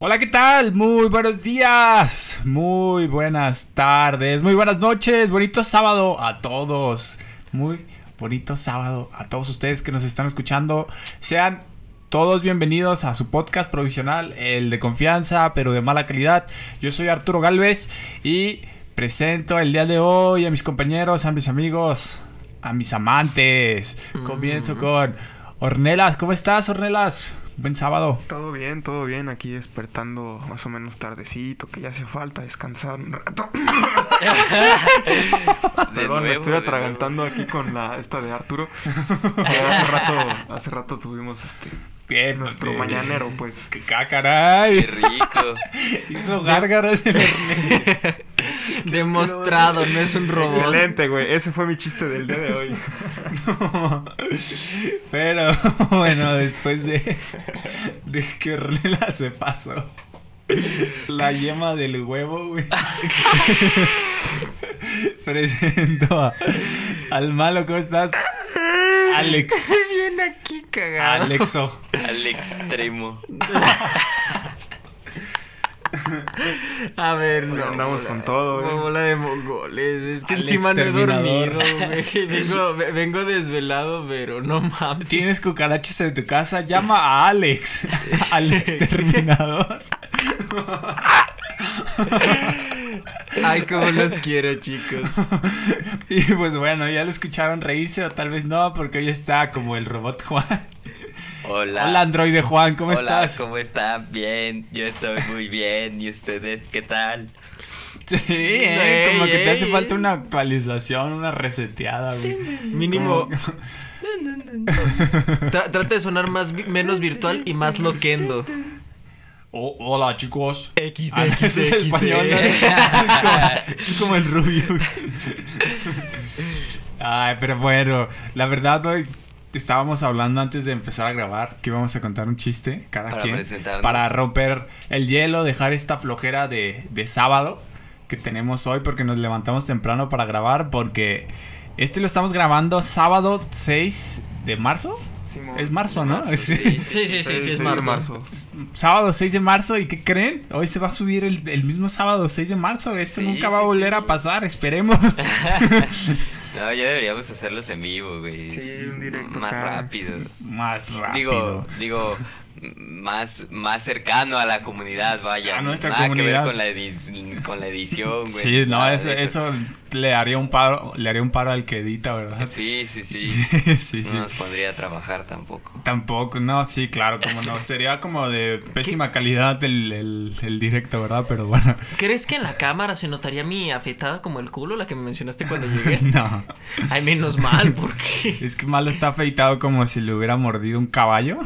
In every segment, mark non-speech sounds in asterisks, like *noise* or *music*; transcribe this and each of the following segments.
Hola, ¿qué tal? Muy buenos días, muy buenas tardes, muy buenas noches, bonito sábado a todos. Muy bonito sábado a todos ustedes que nos están escuchando. Sean todos bienvenidos a su podcast provisional, el de confianza, pero de mala calidad. Yo soy Arturo Galvez y presento el día de hoy a mis compañeros, a mis amigos, a mis amantes. Comienzo Mm. con Ornelas. ¿Cómo estás, Ornelas? Buen sábado. Todo bien, todo bien. Aquí despertando más o menos tardecito, que ya hace falta descansar un rato. *laughs* *laughs* Perdón, me estoy atragantando aquí con la esta de Arturo. *laughs* Hace rato, hace rato tuvimos este Bien, nuestro mañanero, pues. ¡Qué ca- caray! Qué rico. Hizo gárgaras en el *laughs* Demostrado, no es un robot. Excelente, güey. Ese fue mi chiste del día de hoy. *laughs* Pero *laughs* bueno, después de, de que Ornella se pasó la yema del huevo, güey. Presento a- al malo, ¿cómo estás? Alex. Viene aquí cagado. Alexo. Al extremo. *laughs* A ver, no. Andamos bola- con todo, güey. Bola de mongoles. Es que Al encima no he dormido, güey. *laughs* Vengo, ve- vengo desvelado, pero no mames. ¿Tienes cucarachas en tu casa? Llama a Alex. *laughs* Al exterminador. Ay, cómo los quiero, chicos. Y pues bueno, ya lo escucharon reírse o tal vez no, porque hoy está como el robot Juan. Hola. Hola androide Juan, ¿cómo Hola, estás? ¿cómo están? Bien, yo estoy muy bien. ¿Y ustedes qué tal? Sí, eh, como Ey, que te hace falta una actualización, una reseteada, güey. Mínimo. *laughs* Tra- trata de sonar más vi- menos virtual y más loquendo. Oh, hola chicos. XD, Ah, ese es XD. español, ¿no? *laughs* es, como, es como el Rubius. *laughs* Ay, pero bueno, la verdad hoy estábamos hablando antes de empezar a grabar que íbamos a contar un chiste cada Para quien para romper el hielo, dejar esta flojera de, de sábado que tenemos hoy porque nos levantamos temprano para grabar porque este lo estamos grabando sábado 6 de marzo. Simón. Es marzo, ¿no? Marzo, *laughs* sí, sí, Sí, sí, sí, sí, es de marzo. Sábado 6 de marzo, ¿y qué creen? Hoy se va a subir el, el mismo sábado 6 de marzo. Esto Sí, nunca va a volver sí. a pasar, esperemos. *laughs* *laughs* No, ya deberíamos hacerlos en vivo, güey. Sí, un directo Más acá. rápido. Más rápido. Digo, digo, más, más cercano a la comunidad, vaya. A nuestra Nada comunidad. que ver con la, edi- con la edición, güey. sí, no, eso, eso le haría un paro, le haría un paro al que edita, ¿verdad? Sí, sí, sí. sí, *laughs* sí. No nos pondría a trabajar tampoco. Tampoco, no, sí, claro, como no. *laughs* Sería como de pésima calidad el, el, el directo, ¿verdad? Pero bueno. ¿Crees que en la cámara se notaría mi afeitada como el culo, la que me mencionaste cuando llegué? *laughs* No. Ay, menos mal, porque. Es que malo está afeitado como si le hubiera mordido un caballo.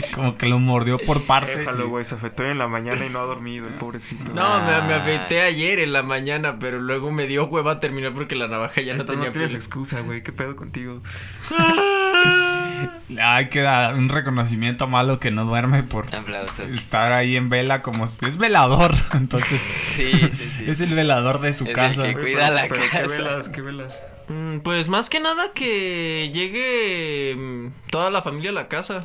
*laughs* como que lo mordió por partes. Déjalo, y- güey. Se afectó en la mañana y no ha dormido, el pobrecito. No, me, me Ah. afeité ayer en la mañana, pero luego me dio hueva terminar porque la navaja ya no tenía no tienes excusa, güey. ¿Qué pedo contigo? *laughs* Hay que dar un reconocimiento a malo que no duerme por Aplauso. estar ahí en vela como es velador. *laughs* Entonces, Sí, sí, sí. es el velador de su Es el casa. que- Güey, Cuida pero- la pero casa. ¿Qué velas? ¿Qué velas? Mm, Pues más que nada que llegue mm, toda la familia a la casa.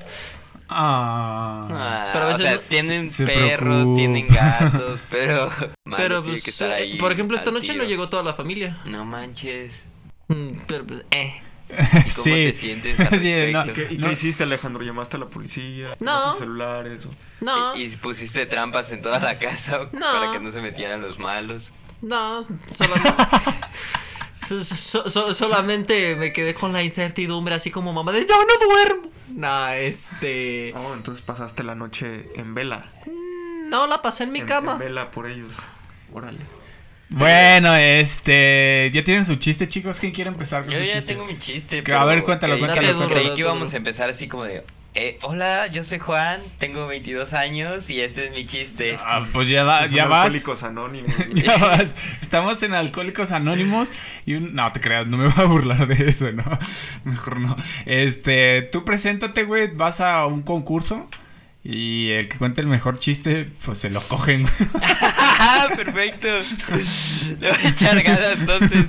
Ah. Ah, Pero a o veces sea, no- tienen se perros, preocupa. tienen gatos, *laughs* pero... Mano, pero tiene pues, que estar eh, ahí por ejemplo, esta noche no llegó toda la familia. No manches. Mm, Pero pues, eh. ¿Y cómo te sientes al *laughs* Sí, no, respecto? ¿Qué, ¿Y No. qué hiciste, Alejandro? ¿Llamaste a la policía? No. ¿Llamaste celulares? o- No, ¿Y, y pusiste trampas en toda la casa No. para que no se metieran los malos? no, solamente. *laughs* so- so- so- solamente me quedé con la incertidumbre así como mamá de yo no duermo. No, este. Oh, entonces pasaste la noche en vela. No, la pasé en mi En- cama. En vela por ellos. Órale. Bueno, este. ¿Ya tienen su chiste, chicos? ¿Quién quiere empezar con Yo su ya chiste? tengo mi chiste. Que, a ver, pero cuéntalo, cuéntalo, Date duro, Creí que íbamos a empezar así como de... eh, hola, yo soy Juan, tengo 22 años y este es mi chiste. Ah, pues ya, Son ya vas. alcohólicos anónimos. *laughs* güey. Ya vas. Estamos en Alcohólicos Anónimos y un... No, te creas, no me voy a burlar de eso, ¿no? *laughs* Mejor no. Este, tú preséntate, güey, vas a un concurso y el que cuente el mejor chiste, pues se lo cogen. *laughs* Perfecto. Le voy a echar ganas entonces.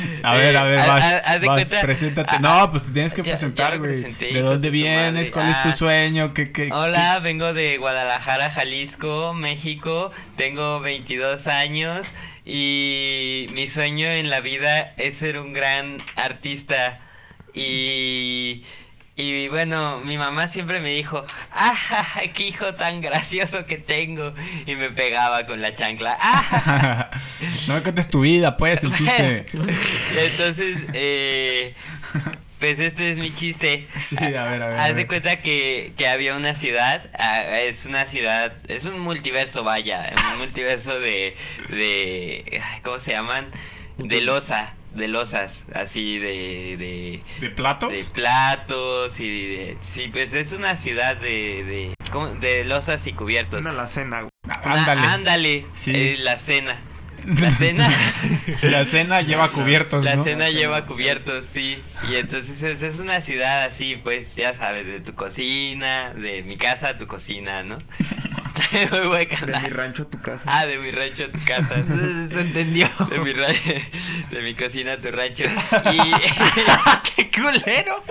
*laughs* A ver, a ver, Eh, vas, cuenta- preséntate. Ah, no, pues te tienes que ya- presentar, güey. ¿De dónde vienes? ¿Cuál es Ah. tu sueño? ¿Qué, qué, Hola, vengo de Guadalajara, Jalisco, México. Tengo 22 años y mi sueño en la vida es ser un gran artista. Y, y bueno, mi mamá siempre me dijo, ¡ah, qué hijo tan gracioso que tengo! Y me pegaba con la chancla. *laughs* ¡ah! no me cuentes tu vida, pues, el chiste. *laughs* Entonces, eh, pues este es mi chiste. Sí, a ver, a ver, a Haz de cuenta que, que había una ciudad, ah, es una ciudad, es un multiverso, vaya, un multiverso de, de, ¿cómo se llaman? De losa, de losas, así de, de, ¿De platos? de platos y de, sí, pues es una ciudad de, de, de losas y cubiertos. Una alacena, güey. Ah, Ándale. ándale, Sí. eh, la cena. La cena. *laughs* La cena lleva cubiertos, La ¿no? cena La lleva cena. cubiertos, sí. Y entonces es, es una ciudad así, pues, ya sabes, de tu cocina, de mi casa a tu cocina, ¿no? *laughs* De mi rancho a tu casa. Ah, de mi rancho a tu casa. Se entendió. De mi, ra- *laughs* de mi cocina a tu rancho. *laughs* Y, ¡Qué culero!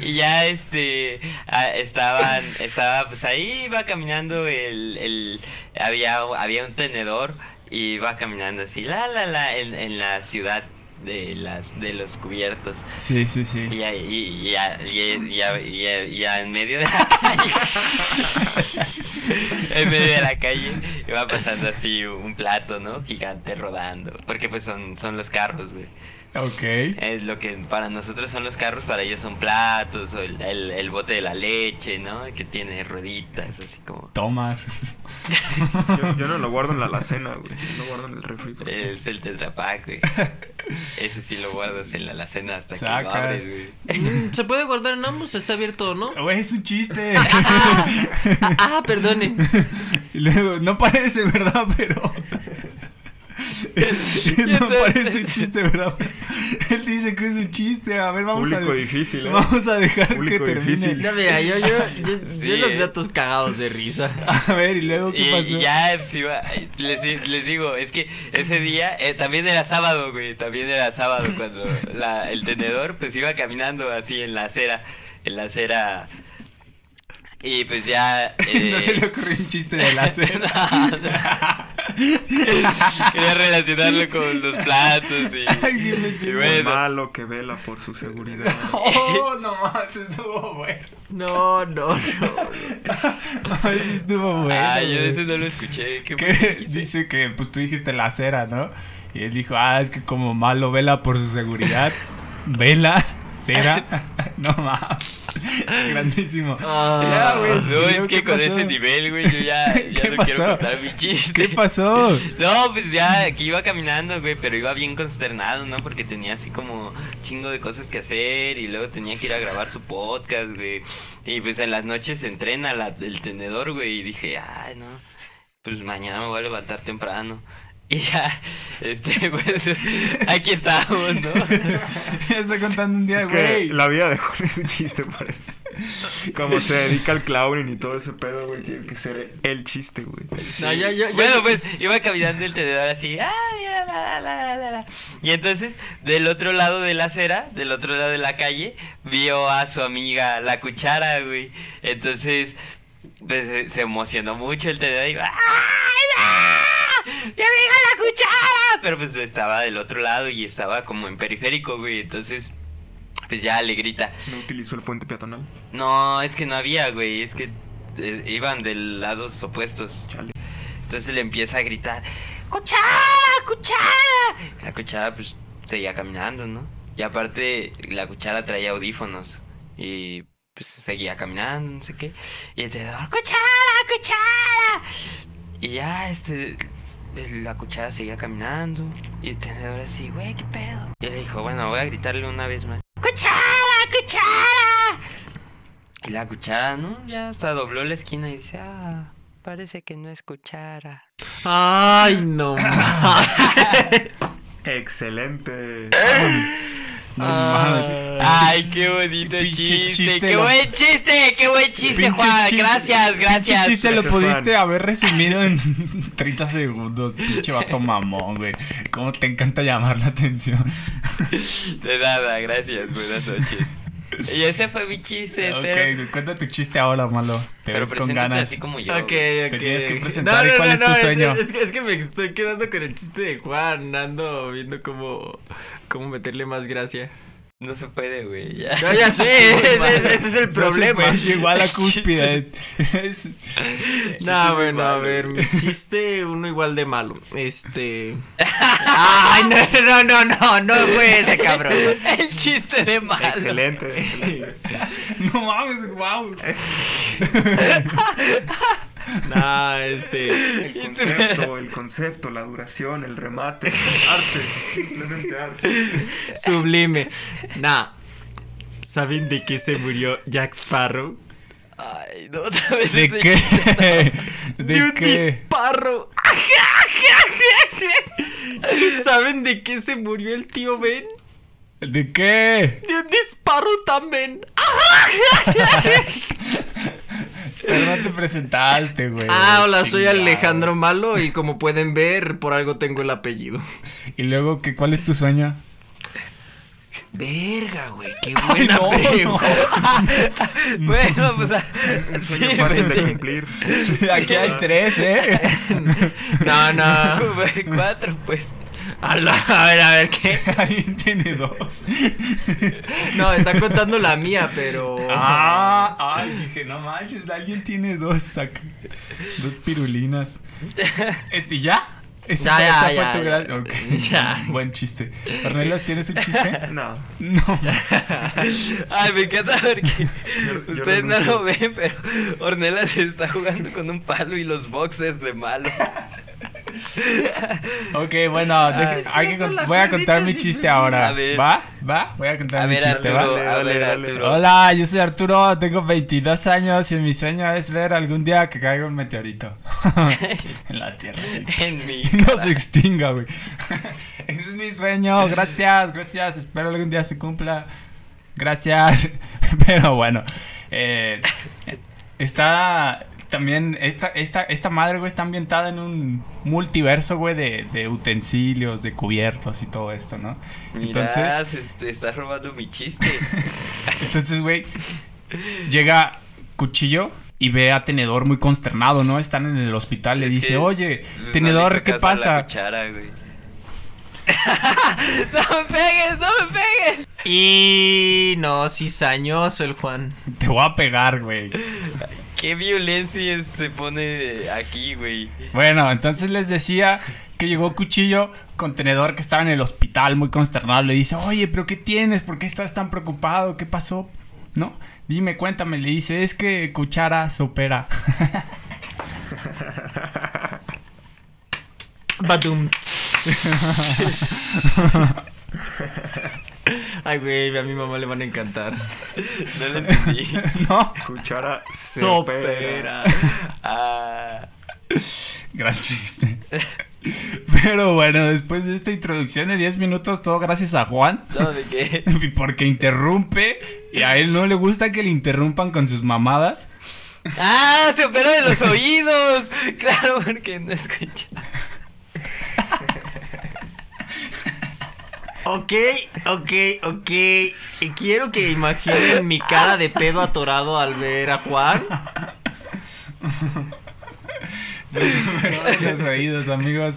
y ya este ah, estaban estaba pues ahí iba caminando el, el había había un tenedor y iba caminando así la la la en, en la ciudad de las de los cubiertos. Sí, sí, sí. y ya, y, ya, y ya- y ya- y ya en medio de la *laughs* calle. *laughs* En medio de la calle iba pasando así un plato no gigante rodando. Porque pues son son los carros güey Ok. es lo que para nosotros son los carros, para ellos son platos, o el, el, el bote de la leche, ¿no? Que tiene rueditas, así como... Tomas. *laughs* Yo, yo no lo guardo en la alacena, güey. Lo guardo en el refri. Es el tetrapack, güey. *laughs* Ese sí lo guardas en la alacena hasta que lo abres, güey. Mm, ¿Se puede guardar en ambos? Está abierto, ¿no? Güey, es un chiste. *laughs* Ah, perdone. Y luego, no parece, ¿verdad? Pero. *laughs* no entonces- parece un *laughs* chiste, ¿verdad? Él dice que es un chiste. A ver, vamos Público a. difícil, ¿eh? Vamos a dejar Público que termine. difícil. Ya mira, yo, yo, yo, Sí, yo los eh. veo todos cagados de risa. *laughs* A ver, y luego, ¿qué Y, pasó? y ya pues, iba, les, les digo, es que ese día eh, también era sábado, güey, también era sábado cuando la, el tenedor pues iba caminando así en la acera, en la acera y pues ya... no se eh, le ocurrió un chiste de la cena. *laughs* Quería relacionarlo con los platos y, Ay, bueno. malo que vela por su seguridad. *laughs* *laughs* Oh, no más, estuvo bueno. No, no, no. Ay, sí estuvo bueno. Ah, yo güey. ese no lo escuché. Dice que pues tú dijiste la acera, ¿no? Y él dijo, ah, es que como malo vela por su seguridad, vela, cera, *laughs* no más. Grandísimo. Ah. Ya, güey. No, ¿Y luego es que con pasó? ese nivel, güey, yo ya, *laughs* ya ¿Qué no quiero pasó? contar mi chiste. ¿Qué pasó? *laughs* No, pues ya que iba caminando, güey, pero iba bien consternado, ¿no? Porque tenía así como chingo de cosas que hacer y luego tenía que ir a grabar su podcast, güey. Y pues en las noches se entrena la, el tenedor, güey, y dije, ay, no, pues mañana me voy a levantar temprano. Y ya, *laughs* este, pues, *laughs* aquí estamos, ¿no? *laughs* Ya está contando un día, Es que güey. la vida de Jorge es un chiste, parece. Como se dedica al clowning y todo ese pedo, güey, tiene que ser el chiste, güey. No, ya, ya, ya- Bueno, pues iba caminando el tenedor así, ay, la, la, la, la, la". y entonces del otro lado de la acera, del otro lado de la calle, vio a su amiga la cuchara, güey. Entonces, pues se- emocionó mucho el tenedor y iba, ¡ay, no! ¡Mi amiga la cuchara! Pero pues estaba del otro lado y estaba como en periférico, güey. Entonces, pues ya le grita, No utilizó el puente peatonal. no, es que no había, güey, es que eh, iban de lados opuestos. Chale. Entonces le empieza a gritar, ¡Cuchara! ¡Cuchara! La cuchara pues seguía caminando, ¿no? Y aparte la cuchara traía audífonos y pues seguía caminando, no sé qué. Y el tenedor, ¡Cuchara! ¡Cuchara! Y ya este la cuchara seguía caminando y el tenedor así, güey, ¿qué pedo? Y le dijo, bueno, voy a gritarle una vez más. ¡Cuchara! ¡Cuchara! Y la cuchara, ¿no? Ya hasta dobló la esquina y dice, ah, parece que no es cuchara. Ay, no mames. *laughs* *laughs* Excelente. *laughs* No Ah. mames. Ay, qué bonito Pinche chiste. chiste, Qué lo- buen chiste, qué buen chiste, Pinche Juan. chiste- Gracias, pinche gracias. chiste lo Gracias, pudiste Juan. haber resumido en *laughs* 30 segundos. Pinche vato mamón, güey. Cómo te encanta llamar la atención. De nada, gracias. Buenas noches. Y ese fue mi chiste, pero, ok, cuenta tu chiste ahora, malo. Te pero ves con ganas. así como yo. Ok, ok. Te tienes que presentar, ¿y cuál es tu es- sueño? Es, que, es que me estoy quedando con el chiste de Juan. Ando viendo cómo, cómo meterle más gracia. No se puede, güey. Ya. No, ya sé, *laughs* ese, ese- ese es el No problema. puede, Llegó a la cúspide. *laughs* Es- No, bueno, a ver, mi *laughs* chiste, uno igual de malo. Este. Ay, no, no, no, no, no fue ese cabrón. El chiste de malo. Excelente. excelente. No mames, wow. *laughs* No, este. El concepto, el concepto, la duración, el remate, *laughs* arte, simplemente arte. Sublime. Nah. ¿Saben de qué se murió Jack Sparrow? Ay, no, otra vez ¿De ese qué? chiste. de un ¿De qué? disparo. ¿Y saben de qué se murió el tío Ben? ¿De qué? De un disparo también. *laughs* Pero no te presentaste, güey. Ah, hola, soy. Alejandro Malo y como pueden ver, por algo tengo el apellido. Y luego, ¿qué, ¿cuál es tu sueño? Verga, güey, qué buena no, pregunta. *laughs* Bueno, pues. ah, sí, sueño fácil de cumplir. Aquí hay tres, ¿eh? *laughs* No, no. *laughs* Cuatro, pues. A, la- a ver, a ver, ¿qué? *laughs* Alguien tiene dos. *laughs* No, está contando la mía, pero. Ah, ay, dije, no manches, alguien tiene dos, saca- dos pirulinas. ¿Este ya? ¿Ese Ya, esa fue ya, tu *laughs* ya. Buen chiste. Ornelas, ¿tienes un chiste? No. No. Ay, me encanta porque Yo- yo ustedes no lo ven, pero Ornella se está jugando con un palo y los boxes de malo. *laughs* Ok, bueno, Ay, hay que con- voy a contar mi chiste ahora. A ver. ¿Va? ¿Va? Voy a contar A mi ver, chiste, Arturo, ¿va? a ver, Arturo. Hola, yo soy Arturo, tengo 22 años y mi sueño es ver algún día que caiga un meteorito *laughs* en la Tierra. sí. En mi. *laughs* No se extinga, güey. Ese es mi sueño. Gracias, gracias. Espero algún día se cumpla. Gracias. Pero bueno, eh, está también esta, esta, esta madre, güey, está ambientada en un multiverso, güey, de, de utensilios, de cubiertos y todo esto, ¿no? Entonces, te estás robando mi chiste. *laughs* entonces, güey, llega Cuchillo y ve a Tenedor muy consternado, ¿no? Están en el hospital, le Es dice, que, oye, pues, no Tenedor, le ¿qué la pasa? cuchara, güey. *laughs* no me pegues, no me pegues. Y no, cizañoso el Juan. Te voy a pegar, güey. *laughs* Qué violencia se pone aquí, güey. Bueno, entonces les decía que llegó Cuchillo con Tenedor que estaba en el hospital muy consternado. Le dice, oye, pero ¿qué tienes? ¿Por qué estás tan preocupado? ¿Qué pasó? ¿No? Dime, cuéntame. Le dice, es que Cuchara se opera. Badum. *laughs* *laughs* *laughs* Ay, güey, a mi mamá le van a encantar. No lo entendí. *laughs* ¿No? Cuchara opera. Sopera. Ah. Gran chiste. Pero bueno, después de esta introducción de 10 minutos, todo gracias a Juan. No, ¿de qué? *laughs* Porque interrumpe y a él no le gusta que le interrumpan con sus mamadas. ¡Ah! ¡Se operó de los oídos! Claro, porque no escucha. Ok, ok, ok. Y quiero que imaginen mi cara de pedo atorado al ver a Juan. los oídos, amigos.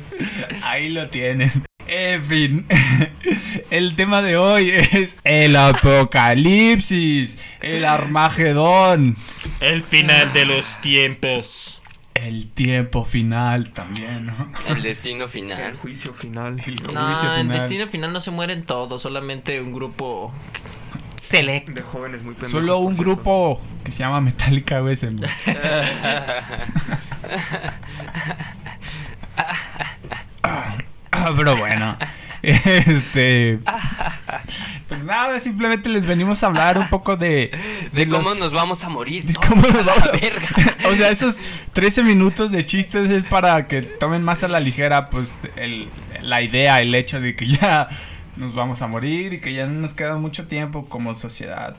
Ahí lo tienen. En fin, el tema de hoy es el apocalipsis, el Armagedón, El final de los tiempos. El tiempo final también, ¿no? El destino El final. juicio final. El No, juicio en final. destino final no se mueren todos, solamente un grupo select. De jóvenes muy pendejos. Solo un grupo que se llama Metallica güey, *laughs* mu- *laughs* Ah, pero bueno. Este. *laughs* Pues nada, simplemente les venimos a hablar un poco de. De cómo los- nos vamos a morir. de todos cómo nos a la vamos a- verga. *laughs* O sea, esos 13 minutos de chistes es para que tomen más a la ligera, pues, el- la idea, el hecho de que ya nos vamos a morir y que ya no nos queda mucho tiempo como sociedad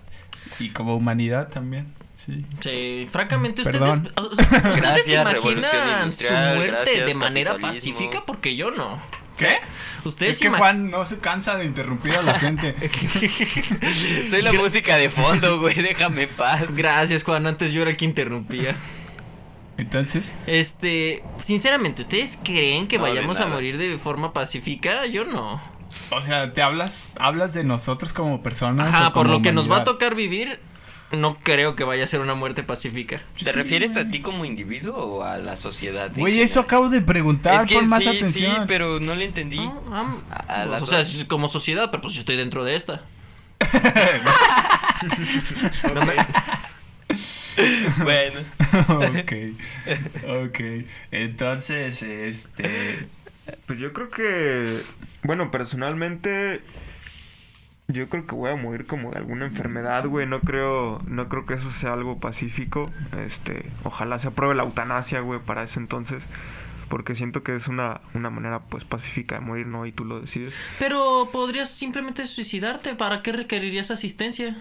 y como humanidad también. Sí. Sí, francamente, Perdón. ¿ustedes, ¿ustedes Gracias, imaginan su muerte de manera pacífica? Porque yo no. ¿Qué? Ustedes Es que ima- Juan no se cansa de interrumpir a la gente. *laughs* Soy la música de fondo, güey, déjame en paz. Gracias, Juan. Antes yo era el que interrumpía. Entonces, Este, sinceramente, ¿ustedes creen que No, vayamos a morir de forma pacífica? Yo no. o sea, te hablas, hablas de nosotros como personas. Ajá, por lo que nos va a tocar vivir, no creo que vaya a ser una muerte pacífica. ¿Te refieres a ti como individuo o a la sociedad? Güey, eso general? acabo de preguntar, Es que pon más sí, atención. sí, pero no le entendí. No, am- A- a las o sea, dos. como sociedad, pero pues yo estoy dentro de esta. *laughs* bueno. ok, ok. Entonces, este... Pues yo creo que, bueno, personalmente, yo creo que voy a morir como de alguna enfermedad, güey. No creo, no creo que eso sea algo pacífico. Este, ojalá se apruebe la eutanasia, güey, para ese entonces. Porque siento que es una, una manera, pues, pacífica de morir, ¿no? Y tú lo decides. Pero podrías simplemente suicidarte. ¿Para qué requerirías asistencia?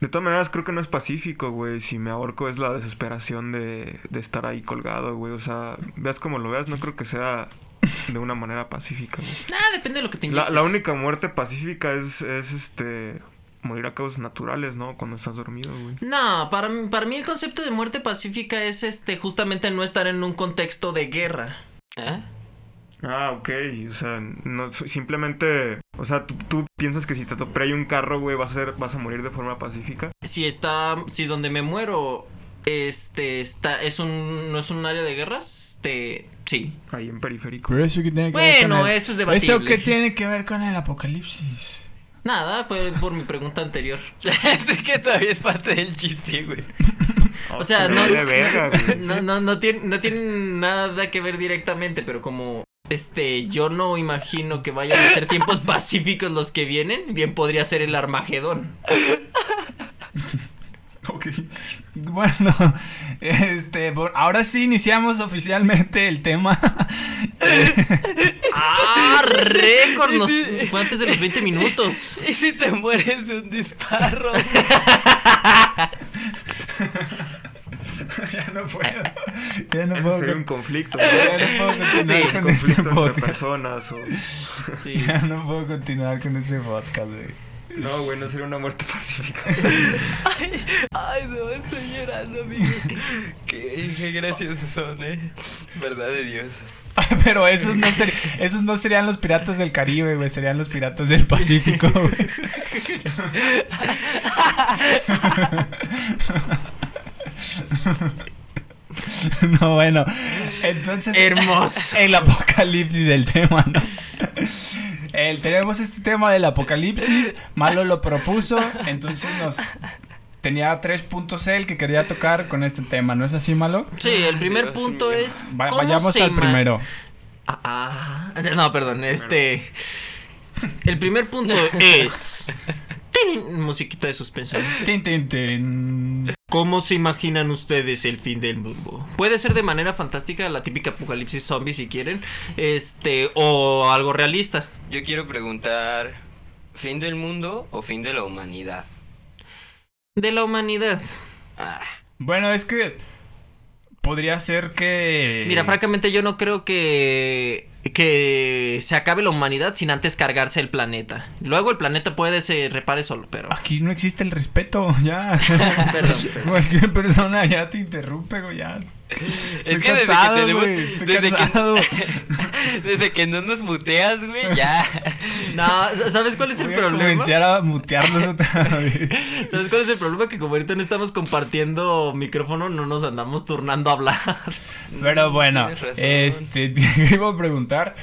De todas maneras, creo que no es pacífico, güey. Si me ahorco es la desesperación de, de estar ahí colgado, güey. O sea, veas como lo veas, no creo que sea de una manera pacífica, güey. Ah, depende de lo que te La, la única muerte pacífica es, es este morir a causas naturales, ¿no? Cuando estás dormido, güey. No, para, mí- para mí el concepto de muerte pacífica es este justamente no estar en un contexto de guerra. ¿Eh? Ah, ok. O sea, no, simplemente... O sea, ¿tú, tú piensas que si te atropella un carro, güey, vas a, ser, vas a morir de forma pacífica. Si está, si donde me muero, este, está, es un, no es un área de guerras, este, sí. Ahí en periférico. Pero eso que tiene que ver Bueno, con el- eso es debatible. ¿Eso que tiene que ver con el apocalipsis? Nada, fue por mi pregunta anterior. *laughs* es que todavía es parte del chiste, güey. O sea, *laughs* no, no, no, no tiene, no tiene nada que ver directamente, pero como este, yo no imagino que vayan a ser tiempos *laughs* pacíficos los que vienen, bien podría ser el Armagedón. *laughs* Ok. Bueno, este, por- ahora sí iniciamos oficialmente el tema. *laughs* ¡Ah! ¡Récord! Nos, fue antes de los 20 minutos. ¿Y si te mueres de un disparo? *laughs* ya no puedo. Ya no Ese puedo. sería un con- conflicto. Ya no puedo continuar Sí, con conflicto este entre podcast. personas o... Sí. Ya no puedo continuar con este podcast, güey. No, güey, no sería una muerte *laughs* pacífica. ay, ay, no, estoy llorando, amigos. Qué, qué graciosos son, eh. Verdad de Dios. *laughs* Pero esos no, ser- esos no serían los piratas del Caribe, güey. Serían los piratas del Pacífico, güey. *laughs* No, bueno. Entonces. Hermoso. El apocalipsis del tema, ¿no? El- tenemos este tema del apocalipsis. Malo lo propuso. Entonces nos. Tenía tres puntos él que quería tocar con este tema, ¿no es así, Malo? Sí, el primer punto es. Va- ¿cómo vayamos se al primero. Ah, ah, no, perdón, este. El primer punto es. ¡Tin! Musiquita de suspenso. Tin, tin, tin. ¿Cómo se imaginan ustedes el fin del mundo? Puede ser de manera fantástica, la típica apocalipsis zombie si quieren, este, o algo realista. Yo quiero preguntar: ¿fin del mundo o fin de la humanidad? De la humanidad. Ah, Bueno, es que. Podría ser que. Mira, francamente yo no creo que que se acabe la humanidad sin antes cargarse el planeta. Luego el planeta puede se repare solo, pero Aquí no existe el respeto, ya. *laughs* Perdón, *laughs* perdón. Cualquier persona ya te interrumpe, ya. Es que desde que tenemos. Desde cansado. que, *laughs* desde que no nos muteas, güey, *laughs* ya. No, ¿sabes cuál es el Voy a problema? comenzar a mutearlos otra *laughs* vez. ¿Sabes cuál es el problema? Que como ahorita no estamos compartiendo micrófono, no nos andamos turnando a hablar. Pero bueno, este, ¿qué iba a preguntar?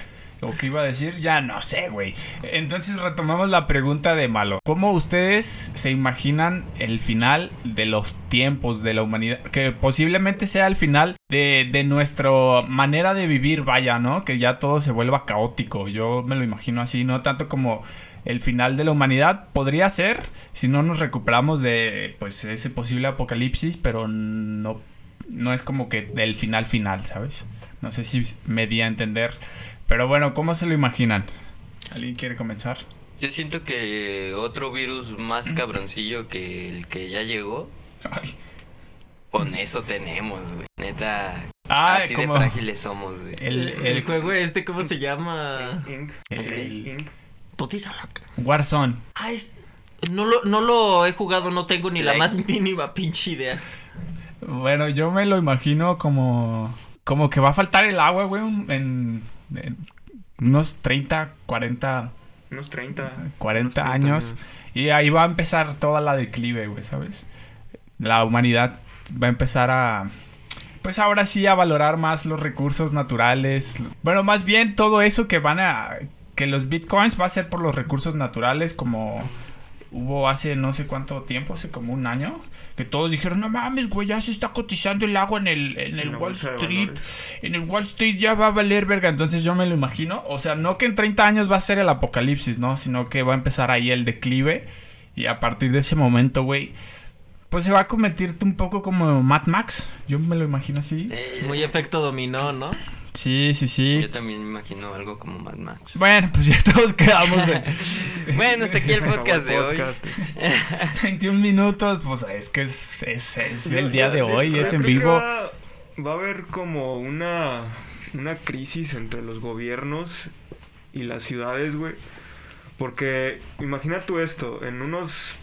¿O qué iba a decir? Ya no sé, güey. Entonces retomamos la pregunta de Malo. ¿Cómo ustedes se imaginan el final de los tiempos de la humanidad? Que posiblemente sea el final de, de nuestra manera de vivir, vaya, ¿no? Que ya todo se vuelva caótico. Yo me lo imagino así, no tanto como el final de la humanidad. Podría ser si no nos recuperamos de pues ese posible apocalipsis, pero no, no es como que del final final, ¿sabes? No sé si me di a entender. Pero bueno, ¿cómo se lo imaginan? ¿Alguien quiere comenzar? Yo siento que otro virus más cabroncillo que el que ya llegó, Ay. con eso tenemos, güey. Neta, Ah, así como de frágiles somos, güey. el, El, el juego este, ¿cómo se llama? El-. Warzone. Ah, es... No lo, no lo he jugado, no tengo ni la más mínima pinche idea. Bueno, yo me lo imagino como como que va a faltar el agua, güey, un- en, unos 30, 40, Unos 30. 40 unos 30 años. Y ahí va a empezar toda la declive, güey, ¿sabes? La humanidad va a empezar a... Pues ahora sí a valorar más los recursos naturales. Bueno, más bien todo eso que van a... Que los bitcoins va a ser por los recursos naturales como hubo hace no sé cuánto tiempo, hace como un año. Que todos dijeron, no mames, güey, ya se está cotizando el agua en el, en el En Wall Street. En el Wall Street ya va a valer verga. Entonces yo me lo imagino. O sea, no que en 30 años va a ser el apocalipsis, ¿no? Sino que va a empezar ahí el declive. Y a partir de ese momento, güey, pues se va a convertirte un poco como Mad Max. Yo me lo imagino así. Eh, Muy efecto dominó, ¿no? Sí, sí, sí. Yo también me imagino algo como Mad Max. Bueno, pues ya todos quedamos en *laughs* Bueno, hasta aquí *laughs* el podcast de hoy. podcast. *laughs* 21 minutos. Pues es que es, es- es el día de hoy, es en vivo. Va, va a haber como una, una crisis entre los gobiernos y las ciudades, güey. Porque imagina tú esto, en unos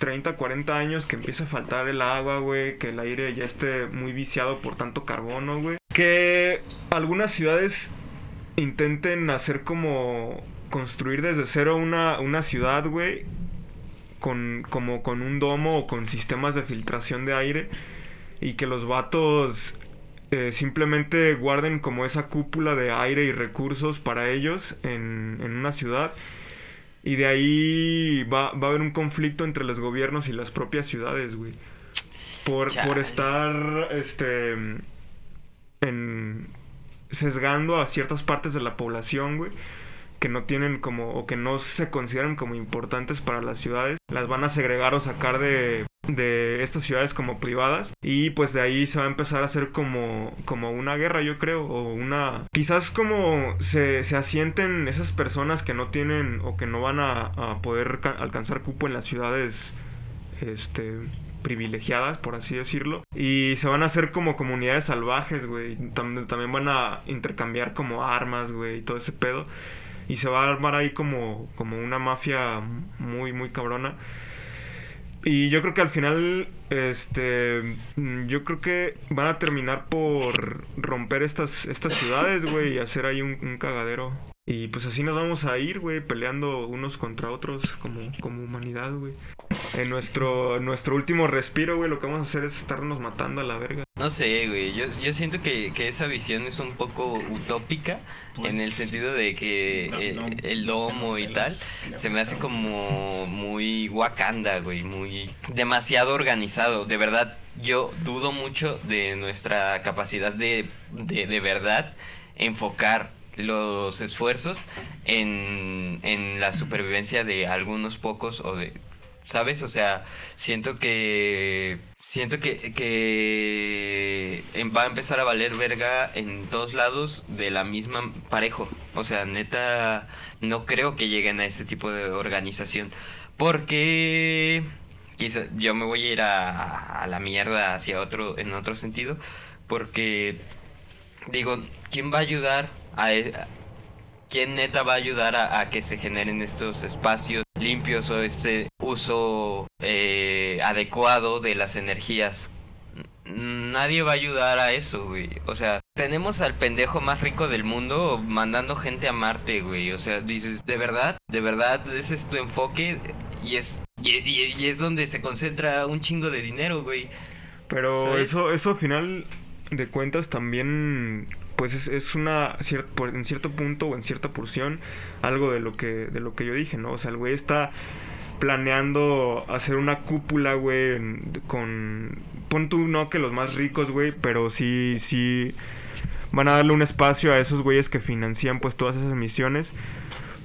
30, 40 años que empieza a faltar el agua, güey, que el aire ya esté muy viciado por tanto carbono, güey. Que algunas ciudades intenten hacer como construir desde cero una, una ciudad, güey, con, como con un domo o con sistemas de filtración de aire y que los vatos eh, simplemente guarden como esa cúpula de aire y recursos para ellos en, en una ciudad y de ahí va, va a haber un conflicto entre los gobiernos y las propias ciudades, güey. Por, por estar, este, en, sesgando a ciertas partes de la población, güey que no tienen como o que no se consideran como importantes para las ciudades las van a segregar o sacar de, de estas ciudades como privadas y pues de ahí se va a empezar a hacer como como una guerra yo creo o una quizás como se, se asienten esas personas que no tienen o que no van a, a poder ca- alcanzar cupo en las ciudades este privilegiadas, por así decirlo. Y se van a hacer como comunidades salvajes, güey. Tam- también van a intercambiar como armas, güey, y todo ese pedo. Y se va a armar ahí como, como una mafia muy, muy cabrona. Y yo creo que al final, este, yo creo que van a terminar por romper estas, estas ciudades, güey, y hacer ahí un, un cagadero. Y pues así nos vamos a ir, güey, peleando unos contra otros como, como humanidad, güey. En nuestro, en nuestro último respiro, güey, lo que vamos a hacer es estarnos matando a la verga. No sé, güey. Yo, yo siento que, que esa visión es un poco utópica Pues, en el sentido de que no, eh, no, el domo y tal se me hace como muy Wakanda, güey. Muy demasiado organizado. De verdad, yo dudo mucho de nuestra capacidad de, de, de verdad enfocar los esfuerzos en, en la supervivencia de algunos pocos o de ¿Sabes? O sea, siento que. Siento que, que em- va a empezar a valer verga en todos lados de la misma parejo. O sea, neta, no creo que lleguen a ese tipo de organización. Porque. Quizá yo me voy a ir a, a la mierda hacia otro, en otro sentido. Porque. Digo, ¿quién va a ayudar a, e- ¿Quién neta va a ayudar a, a que se generen estos espacios limpios o este uso eh, adecuado de las energías? Nadie va a ayudar a eso, güey. O sea, tenemos al pendejo más rico del mundo mandando gente a Marte, güey. O sea, dices, ¿de verdad? ¿De verdad ese es tu enfoque? Y es, y, y- y es donde se concentra un chingo de dinero, güey. Pero ¿Sabes? eso, eso a final de cuentas también, pues es, es una, cier- en cierto punto o en cierta porción, algo de lo que, de lo que yo dije, ¿no? O sea, el güey está planeando hacer una cúpula, güey, con, pon tú, no que los más ricos, güey, pero sí, sí, van a darle un espacio a esos güeyes que financian pues todas esas misiones.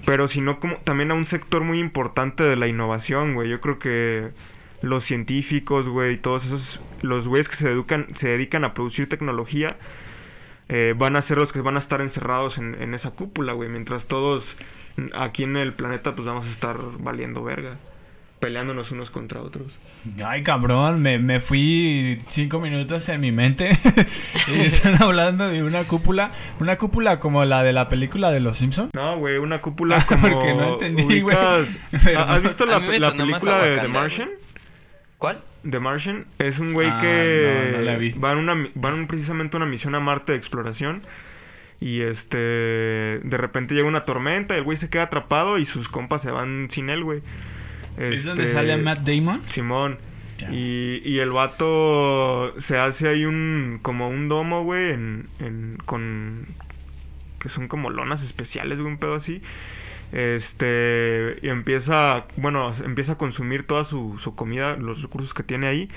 Pero sino como también a un sector muy importante de la innovación, güey. Yo creo que los científicos, güey, todos esos, los güeyes que se educan, se dedican a producir tecnología, eh, van a ser los que van a estar encerrados en, en esa cúpula, güey. Mientras todos aquí en el planeta pues vamos a estar valiendo verga. Peleándonos unos contra otros. Ay, cabrón, me, me fui cinco minutos en mi mente *laughs* y están hablando de una cúpula, una cúpula como la de la película de Los Simpson. No, güey, una cúpula *laughs* como... Porque no entendí, güey. *laughs* ¿Has visto la, película de The Martian? ¿Cuál? The Martian es un güey Ah, que no, no la vi. van una van precisamente a una misión a Marte de exploración y este de repente llega una tormenta, y el güey se queda atrapado y sus compas se van sin él, güey. ¿Es donde Este, sale Matt Damon? Simón. Y, y el vato se hace ahí un como un domo, güey, en, en- con que son como lonas especiales, güey, un pedo así. Este, y empieza, bueno, empieza a consumir toda su, su comida, los recursos que tiene ahí.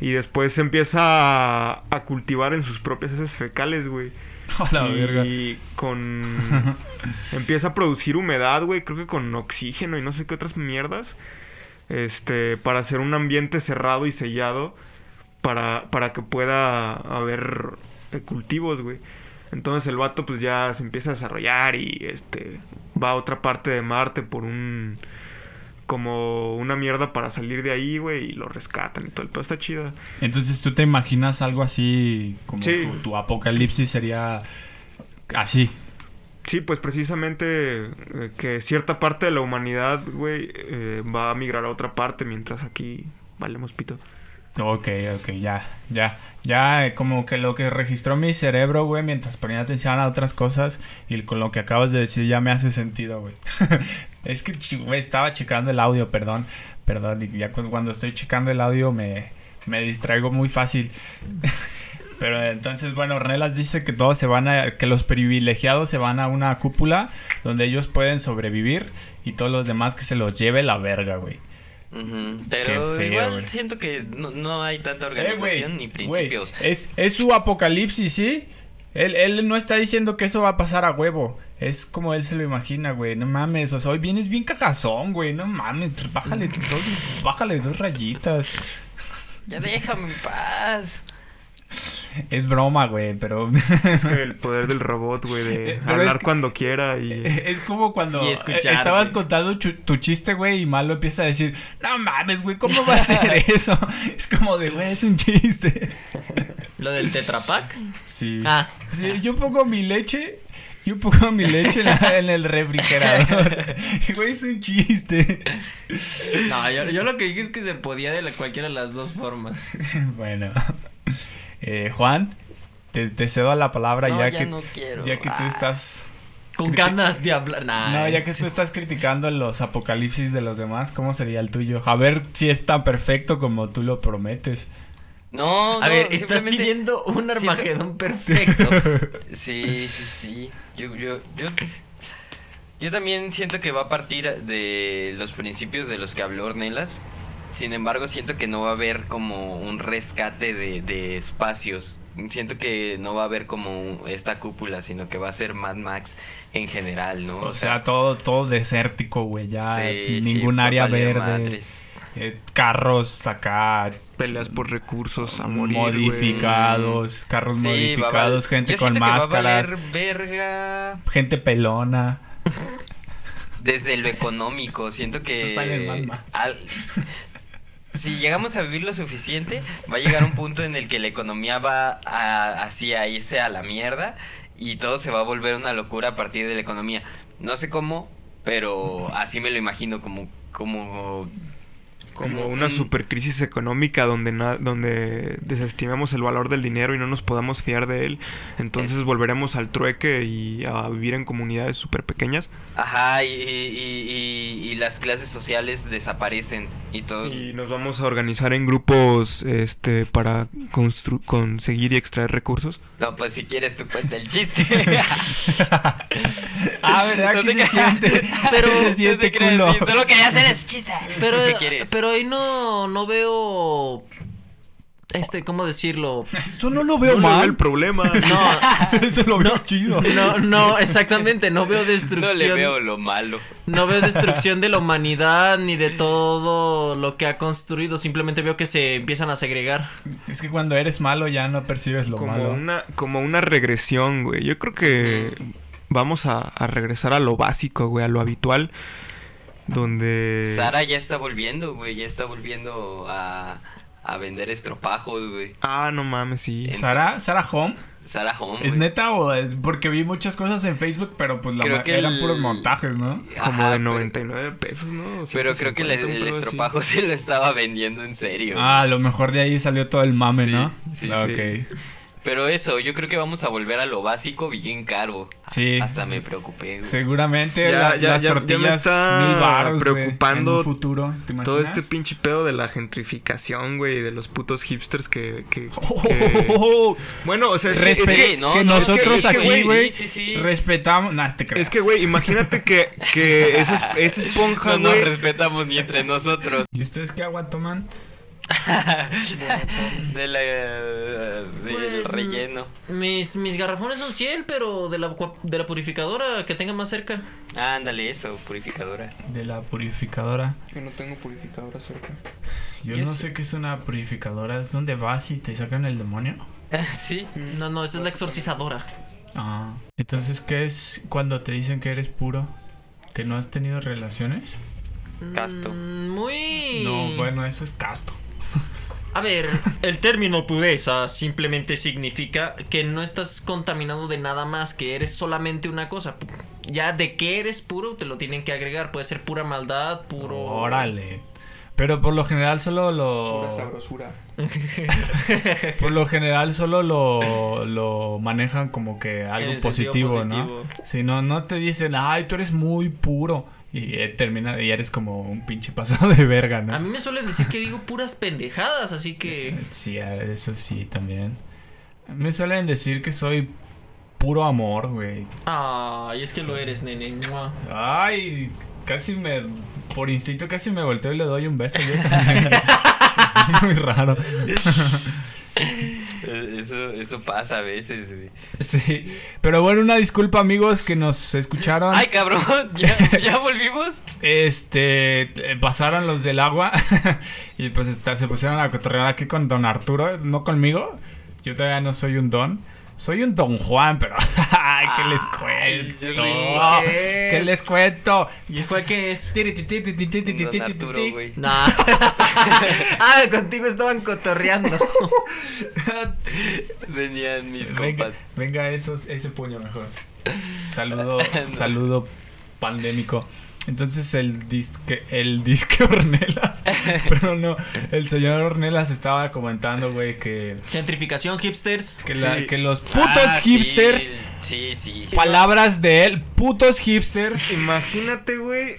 Y después se empieza a, a cultivar en sus propias heces fecales, güey. *laughs* A la verga. y con... *laughs* empieza a producir humedad, güey, creo que con oxígeno y no sé qué otras mierdas. Este, para hacer un ambiente cerrado y sellado para, para que pueda haber eh, cultivos, güey. Entonces el vato pues ya se empieza a desarrollar y este va a otra parte de Marte por un como una mierda para salir de ahí, güey, y lo rescatan y todo el pedo está chido. Entonces tú te imaginas algo así como Sí. tu, tu apocalipsis sería así. Sí, pues precisamente eh, que cierta parte de la humanidad, güey, eh, va a migrar a otra parte mientras aquí valemos pito. Ok, ok, ya, ya, ya, eh, como que lo que registró mi cerebro, güey, mientras ponía atención a otras cosas y con lo que acabas de decir ya me hace sentido, güey. *laughs* es que, güey, estaba checando el audio, perdón, perdón, y ya cu- cuando estoy checando el audio me, me distraigo muy fácil. *laughs* Pero entonces, bueno, Ornelas dice que todos se van a, que los privilegiados se van a una cúpula donde ellos pueden sobrevivir y todos los demás que se los lleve la verga, güey. Pero feo, igual siento que no, no hay tanta Eh, organización ni principios. es, es su apocalipsis, ¿sí? Él, él no está diciendo que eso va a pasar a huevo. Es como él se lo imagina, güey. No mames. O sea, hoy vienes bien cagazón, güey. No mames. Bájale *laughs* dos, bájale dos rayitas. Ya déjame en paz. Es broma, güey, pero... El poder del robot, güey, de *laughs* Eh, pero hablar es que- cuando quiera y... Es como cuando Y eh, estabas contando tu chiste, güey, y Malo empieza a decir, no mames, güey, ¿cómo va a ser *laughs* eso? *laughs* Es como de, güey, es un chiste. Lo del Tetrapack. Sí. Ah. Sí, yo pongo mi leche. Yo pongo mi leche en, la- en el refrigerador. Güey, es un chiste. No, yo, yo lo que dije es que se podía de la, cualquiera de las dos formas. Bueno. Eh, Juan, te, te cedo la palabra No, ya, ya que, no quiero. ya que tú Ah. estás... Con ganas de hablar. Nah, No, ya que tú estás criticando los apocalipsis de los demás, ¿cómo sería el tuyo? A ver si es tan perfecto como tú lo prometes. No, A no, ver, estás simplemente pidiendo un siento- Armagedón *laughs* perfecto. Sí, sí, sí. Yo, yo, yo, yo también siento que va a partir de los principios de los que habló Ornelas. Sin embargo, siento que no va a haber como un rescate de, de espacios. Siento que no va a haber como esta cúpula, sino que va a ser Mad Max en general, ¿no? O sea, todo, todo desértico, güey. Ya sí, ningún sí, área verde. madres. eh, carros acá Peleas por recursos a morir, modificados, carros Sí, modificados, gente yo con siento que va a máscaras, verga gente pelona. desde lo económico. Siento que. Eso sale en Mad Max. al- si llegamos a vivir lo suficiente, va a llegar un punto en el que la economía va a, así a irse a la mierda y todo se va a volver una locura a partir de la economía. No sé cómo, pero así me lo imagino como como Como una un- super crisis económica donde, na- donde desestimemos el valor del dinero y no nos podamos fiar de él. Entonces Es- volveremos al trueque y a vivir en comunidades súper pequeñas. Ajá, y, y- y- y las clases sociales desaparecen y todos... Y nos vamos a organizar en grupos este para constru- conseguir y extraer recursos. No, pues si quieres tú cuenta el chiste. *laughs* Ah, ¿verdad No que te se siente? *laughs* Pero- se No siente te creas, culo. Solo quería hacer ese chiste. Pero, ¿Qué quieres? pero ahí no, no veo. Este, ¿cómo decirlo? Eso no lo veo No mal. veo el problema. *laughs* No, *laughs* Eso lo veo chido. no, no, exactamente, no veo No destrucción. le veo lo malo. No veo destrucción de la humanidad ni de todo lo que ha construido. Simplemente veo que se empiezan a segregar. Es que cuando eres malo ya no percibes lo como malo. una como una regresión, güey. Yo creo que vamos a, a regresar a lo básico, güey, a lo habitual. Donde... Sara ya está volviendo, güey. Ya está volviendo a, a vender estropajos, güey. Ah, no mames, sí. En- ¿Sara, Sara Home? Sara Home. ¿Es neta o es porque vi muchas cosas en Facebook, pero pues la Creo que eran el- puros montajes, ¿no? Como de pero- 99 pesos, ¿no? Pero creo que el, 150, un el pedo así. estropajo *laughs* se lo estaba vendiendo en serio. Ah, a lo mejor de ahí salió todo el mame, Sí, ¿no? sí, Ah, sí. ok. Pero eso, yo creo que vamos a volver a lo básico bien caro. Sí. Hasta me preocupé, güey. Seguramente Ya- la- ya- las ya- ya me tortillas está mil baros, güey, preocupando en un futuro, ¿te Todo este pinche pedo de la gentrificación, güey, de los putos hipsters que... que- Oh, que- oh, *laughs* oh, Bueno, o sea, es que, es Respe- que- Sí, no, que no, nosotros es que, aquí, güey, güey, sí, sí, sí. respetamos... Nah, te creas. Es que, güey, imagínate que, que esa, es- esa *laughs* esponja, No güey... respetamos ni entre nosotros. ¿Y ustedes qué agua toman? *laughs* de la, del Pues, relleno. Mis, mis garrafones son ciel, pero de la, de la purificadora que tenga más cerca. Ándale, eso, purificadora. De la purificadora. Yo no tengo purificadora cerca. Yo ¿Qué no sé qué es una purificadora. ¿Es donde vas y te sacan el demonio? *laughs* sí. No, no, esa es la exorcizadora. Ah. Entonces, ¿qué es cuando te dicen que eres puro? ¿Que no has tenido relaciones? Casto. Mm, Muy... No, bueno, eso es casto. A ver, el término pureza simplemente significa que no estás contaminado de nada más, que eres solamente una cosa. Ya de que eres puro te lo tienen que agregar. Puede ser pura maldad, puro... Órale. Pero por lo general solo lo... sabrosura. *laughs* Por lo general solo lo, lo manejan como que algo positivo, ¿no? Si no, no te dicen, ay, tú eres muy puro. Y eh, termina, y eres como un pinche pasado de verga, ¿no? A mí me suelen decir que digo puras pendejadas, así que... *laughs* Sí, eso sí, también. Me suelen decir que soy puro amor, güey. Ay, es que lo eres, nene. Ay, casi me... Por instinto casi me volteo y le doy un beso yo. *laughs* *laughs* Muy raro. Eso, eso pasa a veces, güey. Sí. Pero bueno, una disculpa amigos que nos escucharon. Ay, cabrón, *laughs* ¿ya, ya volvimos? Este, eh, pasaron los del agua *laughs* y pues está- se pusieron a cotorrear aquí con don Arturo, no conmigo. Yo todavía no soy un don. Soy un don Juan, pero *laughs* ay, ¿qué les Ay, cuento? sí. ¿Qué les cuento? ¿Y fue qué es? Nah. *laughs* ah, contigo estaban cotorreando. *laughs* Venían mis Venga, compas. venga esos, ese puño mejor. Saludo, No. saludo pandémico. Entonces el disque, el disque *laughs* Ornelas, pero no, el señor Ornelas estaba comentando, güey, que, Gentrificación, hipsters. que, la- Sí. que los putos Ah, hipsters, Sí, sí. palabras de él, putos hipsters. Imagínate, güey.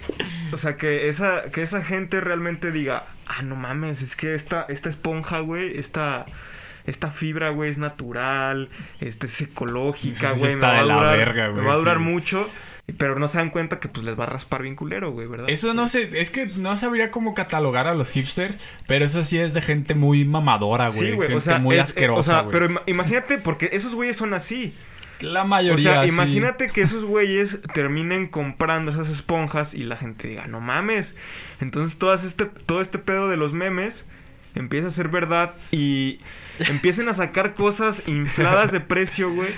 O sea, que esa, que esa gente realmente diga, ah, no mames, es que esta, esta esponja, güey, esta, esta fibra, güey, es natural, este es ecológica, güey, me va a de la durar, verga, me güey, va a durar sí. mucho. Pero no se dan cuenta que pues les va a raspar bien culero, güey, ¿verdad? Eso no sé, es que no sabría cómo catalogar a los hipsters, pero eso sí es de gente muy mamadora, güey. Sí, güey, o sea, muy es- eh, asquerosa, o sea, güey. pero ima- imagínate, porque esos güeyes son así. La O mayoría, sea, sí. imagínate que esos güeyes terminen comprando esas esponjas y la gente diga, no mames. Entonces todas este, todo este pedo de los memes empieza a ser verdad y empiecen a sacar cosas infladas de precio, güey.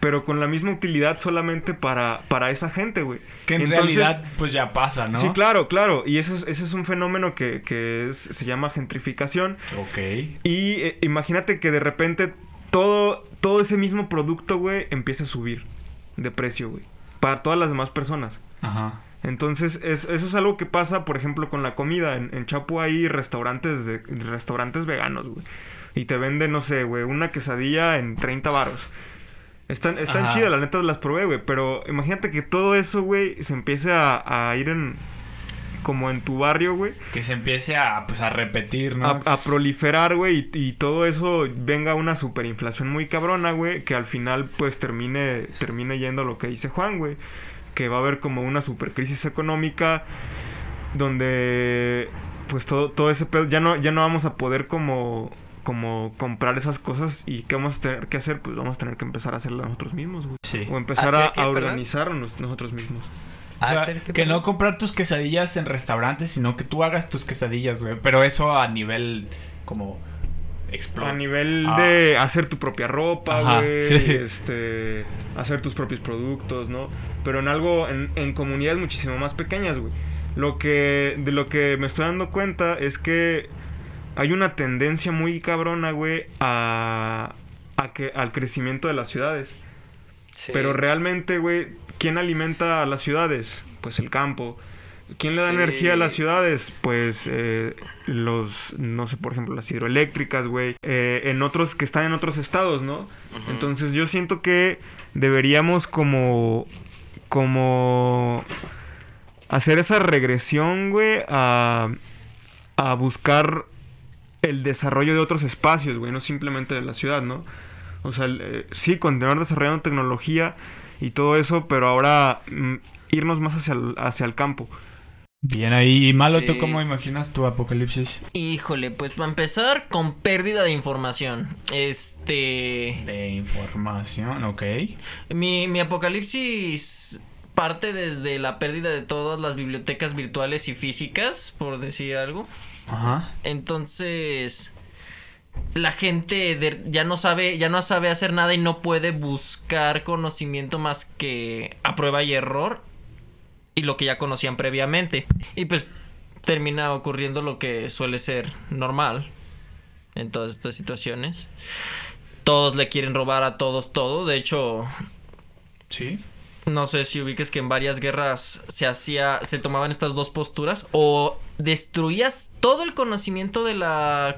Pero con la misma utilidad solamente para, para esa gente, güey. Que en Entonces- realidad, pues ya pasa, ¿no? Sí, claro, claro. Y eso es, ese es un fenómeno que, que es- se llama gentrificación. Ok. Y eh, imagínate que de repente todo, todo ese mismo producto, güey, empieza a subir de precio, güey. Para todas las demás personas. Ajá. Entonces, es- eso es algo que pasa, por ejemplo, con la comida. En, en Chapo hay restaurantes, de, restaurantes veganos, güey. Y te venden, no sé, güey, una quesadilla en 30 baros. Están, están Ajá. chidas, la neta las probé, güey. Pero imagínate que todo eso, güey, se empiece a, a ir en... Como en tu barrio, güey. Que se empiece a, pues, a repetir, ¿no? A, a proliferar, güey, y, y todo eso venga una superinflación muy cabrona, güey, que al final, pues, termine, termine yendo a lo que dice Juan, güey, que va a haber como una supercrisis económica donde, pues, todo, todo ese pedo, ya no, ya no vamos a poder como, como comprar esas cosas y ¿qué vamos a tener que hacer? Pues vamos a tener que empezar a hacerlo nosotros mismos, güey. Sí. O empezar ¿Hacer a, qué, a perdón? organizarnos nosotros mismos. O sea, que que- no comprar tus quesadillas en restaurantes, sino que tú hagas tus quesadillas, güey. Pero eso a nivel como explota. A nivel Ah. de hacer tu propia ropa, Ajá, güey. sí. Este. Hacer tus propios productos, ¿no? Pero en algo. En, en comunidades muchísimo más pequeñas, güey. Lo que. De lo que me estoy dando cuenta es que. Hay una tendencia muy cabrona, güey. A. a que, al crecimiento de las ciudades. Sí. Pero realmente, güey, ¿quién alimenta a las ciudades? Pues el campo. ¿Quién le da Sí. energía a las ciudades? Pues eh, los, no sé, por ejemplo, las hidroeléctricas, güey. Eh, en otros que están en otros estados, ¿no? Entonces yo siento que deberíamos como, como hacer esa regresión, güey, a, a buscar el desarrollo de otros espacios, güey, no simplemente de la ciudad, ¿no? O sea, el, eh, sí, continuar desarrollando tecnología y todo eso, pero ahora mm, irnos más hacia el, hacia el campo. Bien ahí. Y Malo, ¿tú Sí. cómo imaginas tu apocalipsis? Híjole, pues para empezar con pérdida de información. Este... De información, ok. Mi, mi apocalipsis parte desde la pérdida de todas las bibliotecas virtuales y físicas, por decir algo. Ajá. Entonces, la gente de- ya no sabe, ya no sabe hacer nada y no puede buscar conocimiento más que a prueba y error y lo que ya conocían previamente. Y pues termina ocurriendo lo que suele ser normal en todas estas situaciones. Todos le quieren robar a todos todo. De hecho, Sí. No sé si ubiques que en varias guerras se hacía, se tomaban estas dos posturas o destruías todo el conocimiento de la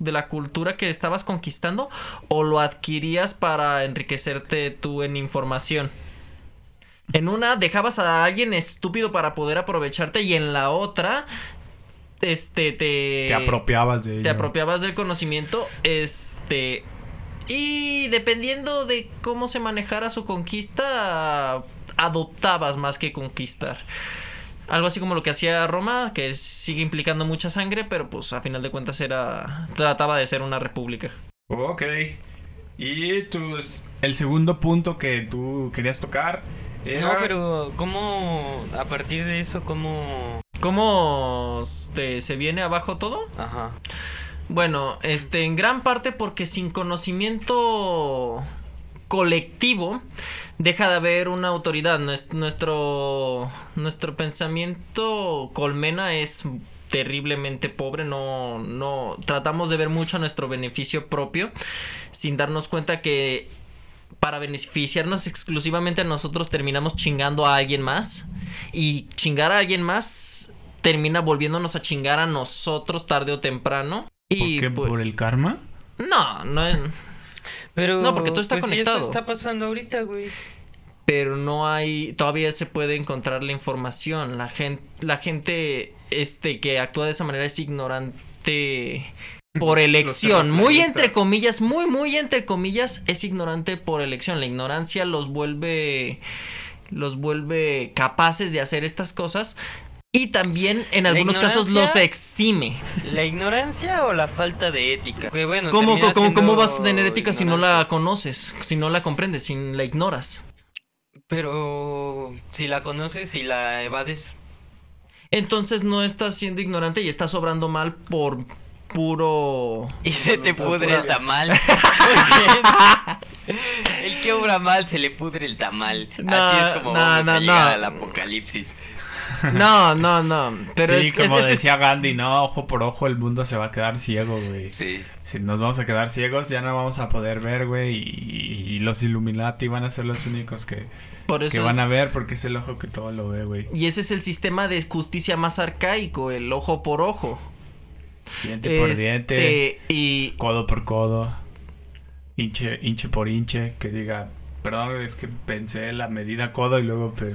de la cultura que estabas conquistando o lo adquirías para enriquecerte tú en información. En una dejabas a alguien estúpido para poder aprovecharte y en la otra este te Te apropiabas de te apropiabas del conocimiento, este y dependiendo de cómo se manejara su conquista, adoptabas más que conquistar. Algo así como lo que hacía Roma, que sigue implicando mucha sangre, pero pues a final de cuentas era trataba de ser una república. Ok. Y tus, el segundo punto que tú querías tocar era... No, pero ¿cómo a partir de eso cómo ¿Cómo este, se viene abajo todo? ajá. Bueno, este, en gran parte porque sin conocimiento colectivo deja de haber una autoridad. Nues- Nuestro, nuestro pensamiento colmena es terriblemente pobre, no, no, tratamos de ver mucho a nuestro beneficio propio sin darnos cuenta que para beneficiarnos exclusivamente a nosotros terminamos chingando a alguien más y chingar a alguien más termina volviéndonos a chingar a nosotros tarde o temprano. ¿Por qué? pues, ¿Por el karma? no, no es, Pero No, porque todo está pues, si conectado. eso está pasando ahorita, güey. pero no hay todavía se puede encontrar la información. La gente la gente este que actúa de esa manera es ignorante por elección, muy entre comillas, muy muy entre comillas es ignorante por elección. La ignorancia los vuelve los vuelve capaces de hacer estas cosas y también en algunos casos los exime. ¿La ignorancia o la falta de ética? Que, bueno, ¿Cómo, vas a tener ética si no la conoces, si no la comprendes, si la ignoras? Pero si la conoces y la evades. Entonces no estás siendo ignorante y estás obrando mal por puro... Y se te pudre el tamal. *laughs* El que obra mal se le pudre el tamal. No, Así es como no, vamos no, a llegar al apocalipsis. No, *laughs* no, no. Pero sí, es, como es- es- decía Gandhi, no, ojo por ojo el mundo se va a quedar ciego, güey. Sí. Si nos vamos a quedar ciegos, ya no vamos a poder ver, güey. Y, y los Illuminati van a ser los únicos que, por eso que van a ver porque es el ojo que todo lo ve, güey. Y ese es el sistema de justicia más arcaico, el ojo por ojo. Diente por Este, diente, Y codo por codo, hinche, hinche por hinche. Que diga, perdón, es que pensé la medida codo y luego pe-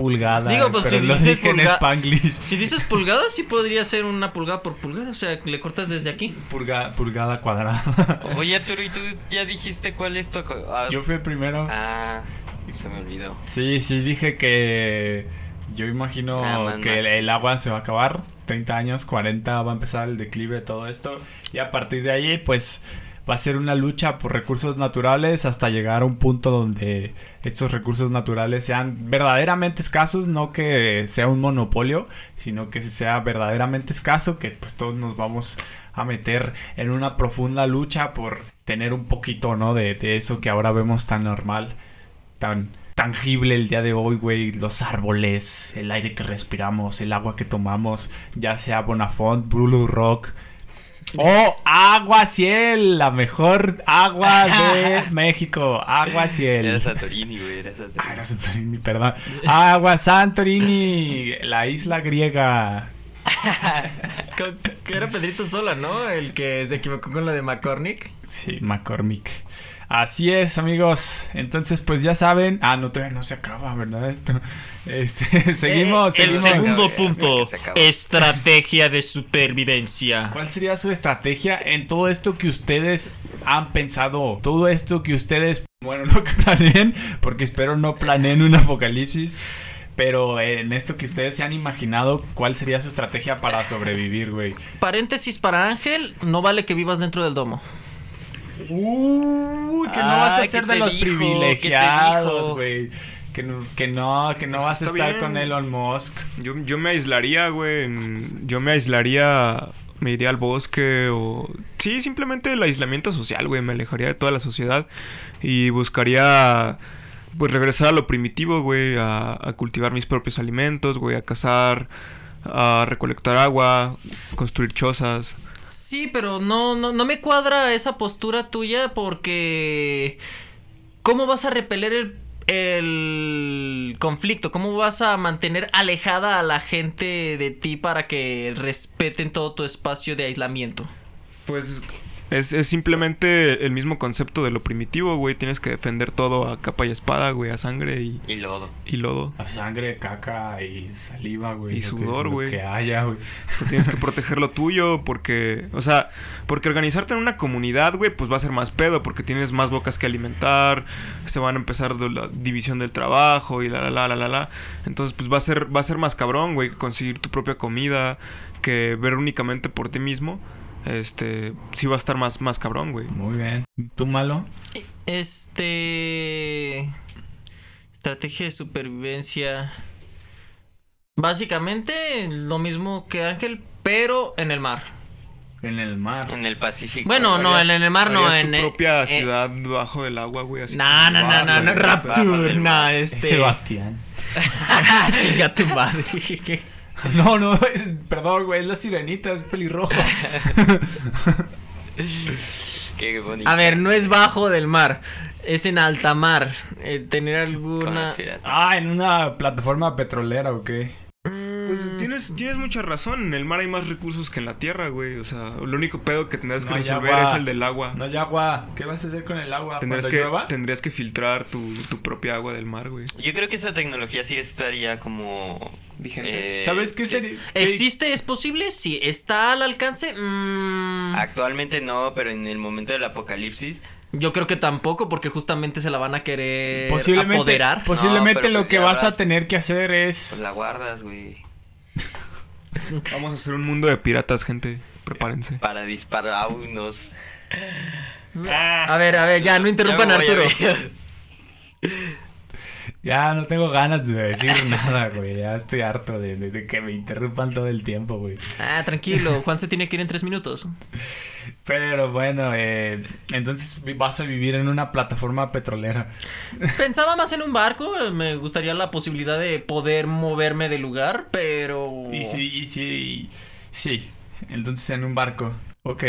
pulgada. Digo, pues, pero si lo dices dije en pulga- Spanglish. si dices pulgada, sí podría ser una pulgada por pulgada. O sea, le cortas desde aquí. Pulga- pulgada cuadrada. *laughs* Oye, Arturo, ¿y tú ya dijiste cuál es tu... ah, Yo fui el primero. Ah, se me olvidó. Sí, sí, dije que yo imagino Ah, man, que el, Max, el sí. agua se va a acabar. 30 años, 40 va a empezar el declive de todo esto. Y a partir de ahí, pues va a ser una lucha por recursos naturales hasta llegar a un punto donde estos recursos naturales sean verdaderamente escasos, no que sea un monopolio, sino que sea verdaderamente escaso, que pues todos nos vamos a meter en una profunda lucha por tener un poquito, ¿no? De, de eso que ahora vemos tan normal, tan tangible el día de hoy, güey. Los árboles, el aire que respiramos, el agua que tomamos, ya sea Bonafont, Blue Rock. ¡Oh! ¡Agua Ciel! La mejor agua de *laughs* México. Agua Ciel. Era Santorini, güey, era Santorini. Ah, era Santorini, perdón. Agua Santorini, la isla griega. *laughs* Que era Pedrito Sola, ¿no? El que se equivocó con lo de McCormick. Sí, McCormick. Así es, amigos. Entonces, pues ya saben. Ah, no, todavía no se acaba, ¿verdad? Esto- Este, *laughs* seguimos, Eh, el seguimos. segundo Ya, punto, estrategia de supervivencia. ¿Cuál sería su estrategia en todo esto que ustedes han pensado? Todo esto que ustedes, bueno, *laughs* no que planeen, porque espero no planeen un apocalipsis. Pero en esto que ustedes se han imaginado, ¿cuál sería su estrategia para sobrevivir, güey? Paréntesis para Ángel, no vale que vivas dentro del domo. Uy, que no Ah, vas a ¿qué ser de los privilegiados, güey. Que no, que no, que no Pues vas a estar bien. con Elon Musk. Yo, yo me aislaría, güey. Yo me aislaría. Me iría al bosque o. Sí, simplemente el aislamiento social, güey. Me alejaría de toda la sociedad. Y buscaría. Pues regresar a lo primitivo, güey. A, a cultivar mis propios alimentos, güey. A cazar. A recolectar agua. Construir chozas. Sí, pero no, no, no me cuadra esa postura tuya porque... ¿Cómo vas a repeler el, el conflicto? ¿Cómo vas a mantener alejada a la gente de ti para que respeten todo tu espacio de aislamiento? Pues. Es, es simplemente el mismo concepto de lo primitivo, güey. Tienes que defender todo a capa y espada, güey. A sangre y, Y lodo. y lodo. A sangre, caca y saliva, güey. Y sudor, güey. Que haya, güey. Pues tienes que *laughs* proteger lo tuyo porque, o sea, porque organizarte en una comunidad, güey, pues va a ser más pedo porque tienes más bocas que alimentar, se van a empezar de la división del trabajo y la la la la la la. Entonces, pues va a ser va a ser más cabrón, güey, que conseguir tu propia comida, que ver únicamente por ti mismo. Este, sí va a estar más más cabrón, güey. Muy bien. ¿Tú malo? Este... Estrategia de supervivencia. Básicamente lo mismo que Ángel, pero en el mar. En el mar. En el Pacífico. Bueno, no, en, en el mar no, en... tu propia eh, ciudad bajo del agua, güey, así. No, no, no, no, no, Rapture, no, este... Sebastián. *laughs* Chinga tu madre. *laughs* *laughs* No, no, es, perdón, güey, es la sirenita, es pelirroja. *laughs* Qué bonito. A ver, no es bajo del mar, es en alta mar. Eh, tener alguna... Ah, en una plataforma petrolera, ¿o qué? Pues Mm, tienes, tienes mucha razón. En el mar hay más recursos que en la tierra, güey. O sea, el único pedo que tendrás que No resolver agua. es el del agua. No hay agua. ¿Qué vas a hacer con el agua? ¿Cuando que, llueva? tendrías que filtrar tu, tu propia agua del mar, güey. Yo creo que esa tecnología sí estaría como... Vigente. eh, ¿Sabes qué sería? ¿Existe? ¿Es posible? Sí. ¿Está al alcance? Mm, Actualmente no, pero en el momento del apocalipsis... yo creo que tampoco, porque justamente se la van a querer Posiblemente, apoderar. posiblemente No, lo pues que vas a tener que hacer es... Pues la guardas, güey. Vamos a hacer un mundo de piratas, gente. Prepárense. Para disparar a unos... A ver, a ver, ya, no interrumpan a Arturo. *laughs* Ya no tengo ganas de decir *laughs* nada, güey. Ya estoy harto de, de- de que me interrumpan todo el tiempo, güey. Ah, tranquilo, *laughs* Juan se tiene que ir en tres minutos. Pero bueno, eh, entonces vas a vivir en una plataforma petrolera. Pensaba más en un barco, me gustaría la posibilidad de poder moverme del lugar, pero... Y sí, y sí, sí. Entonces en un barco. Ok.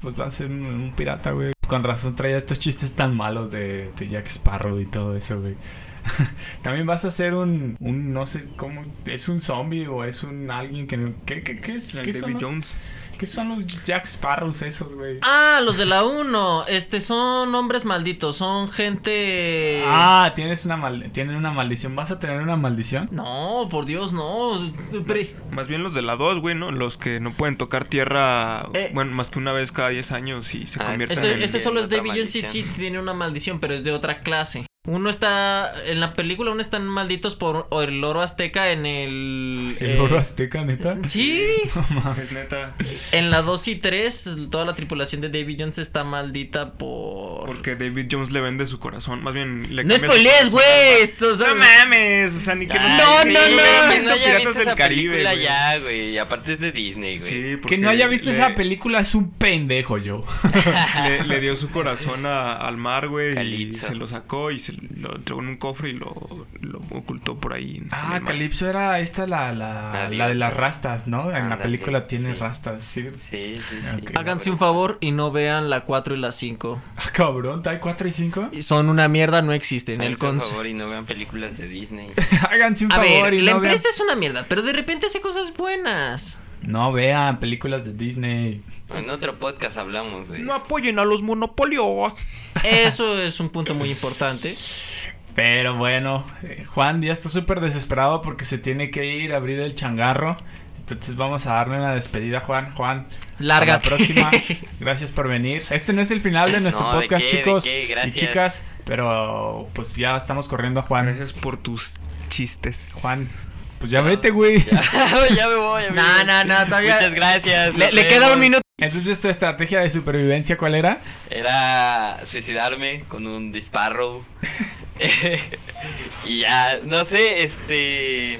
Pues va a ser un, un pirata, güey. Con razón traía estos chistes tan malos de, de Jack Sparrow y todo eso, güey. *laughs* También vas a ser un, un, no sé cómo, es un zombie o es un alguien que ¿qué, qué, qué es? ¿Qué los, Jones. ¿Qué son los Jack Sparrows esos, güey? Ah, los de la 1, este, son hombres malditos, son gente... Ah, tienes una mal, tienen una maldición. ¿Vas a tener una maldición? No, por Dios, no. Pre- Más bien los de la 2, güey, ¿no? Los que no pueden tocar tierra, Eh. bueno, más que una vez cada 10 años y se Ah, convierten Ese, en... ese solo es David Jones, sí, sí, tiene una maldición, pero es de otra clase. Uno está, en la película, uno están malditos por el oro azteca en el... ¿El eh, oro azteca, neta? Sí, No mames. Es neta. en la 2 y 3, toda la tripulación de David Jones está maldita por... Porque David Jones le vende su corazón. Más bien, le No spoilees, güey. Esto, No mames, o sea, ni que Ay, No, sí, no, no, güey, que Esto no haya Piratas visto esa Caribe, película güey. ya, güey. Y aparte es de Disney, güey. Sí, Que porque no haya visto le- esa película es un pendejo yo. *laughs* Le, le dio su corazón a- al mar, güey, y se lo sacó y se lo entregó en un cofre y lo, lo ocultó por ahí. Ah. Calipso era esta la, la, la de las rastas, ¿no? En la Ándale, película tiene sí. rastas, sí. Sí, sí, sí. Ok. Háganse un favor y no vean la 4 y la 5. Ah, cabrón, ¿hay 4 y 5? Y Son una mierda, no existen. El Háganse un favor y no vean películas de Disney. *laughs* Háganse un A favor ver, y la no vean... empresa es una mierda, pero de repente hace cosas buenas. No vean películas de Disney. En otro podcast hablamos de No eso. apoyen a los monopolios. Eso es un punto muy importante. Pero bueno, eh, Juan ya está súper desesperado porque se tiene que ir a abrir el changarro. Entonces vamos a darle una despedida, Juan. Juan, Lárgate. a la próxima. *laughs* Gracias por venir. Este no es el final de nuestro No, ¿de podcast, qué? ¿De chicos qué? y Gracias. chicas. Pero pues ya estamos corriendo a Juan. Gracias por tus chistes. Juan, pues ya vete, güey. Ya, *laughs* ya me voy, amigo. No, no, no, todavía- Muchas gracias. Le, le queda un minuto. Entonces tu estrategia de supervivencia, ¿cuál era? Era suicidarme con un disparo. *laughs* *laughs* y ya, no sé, este...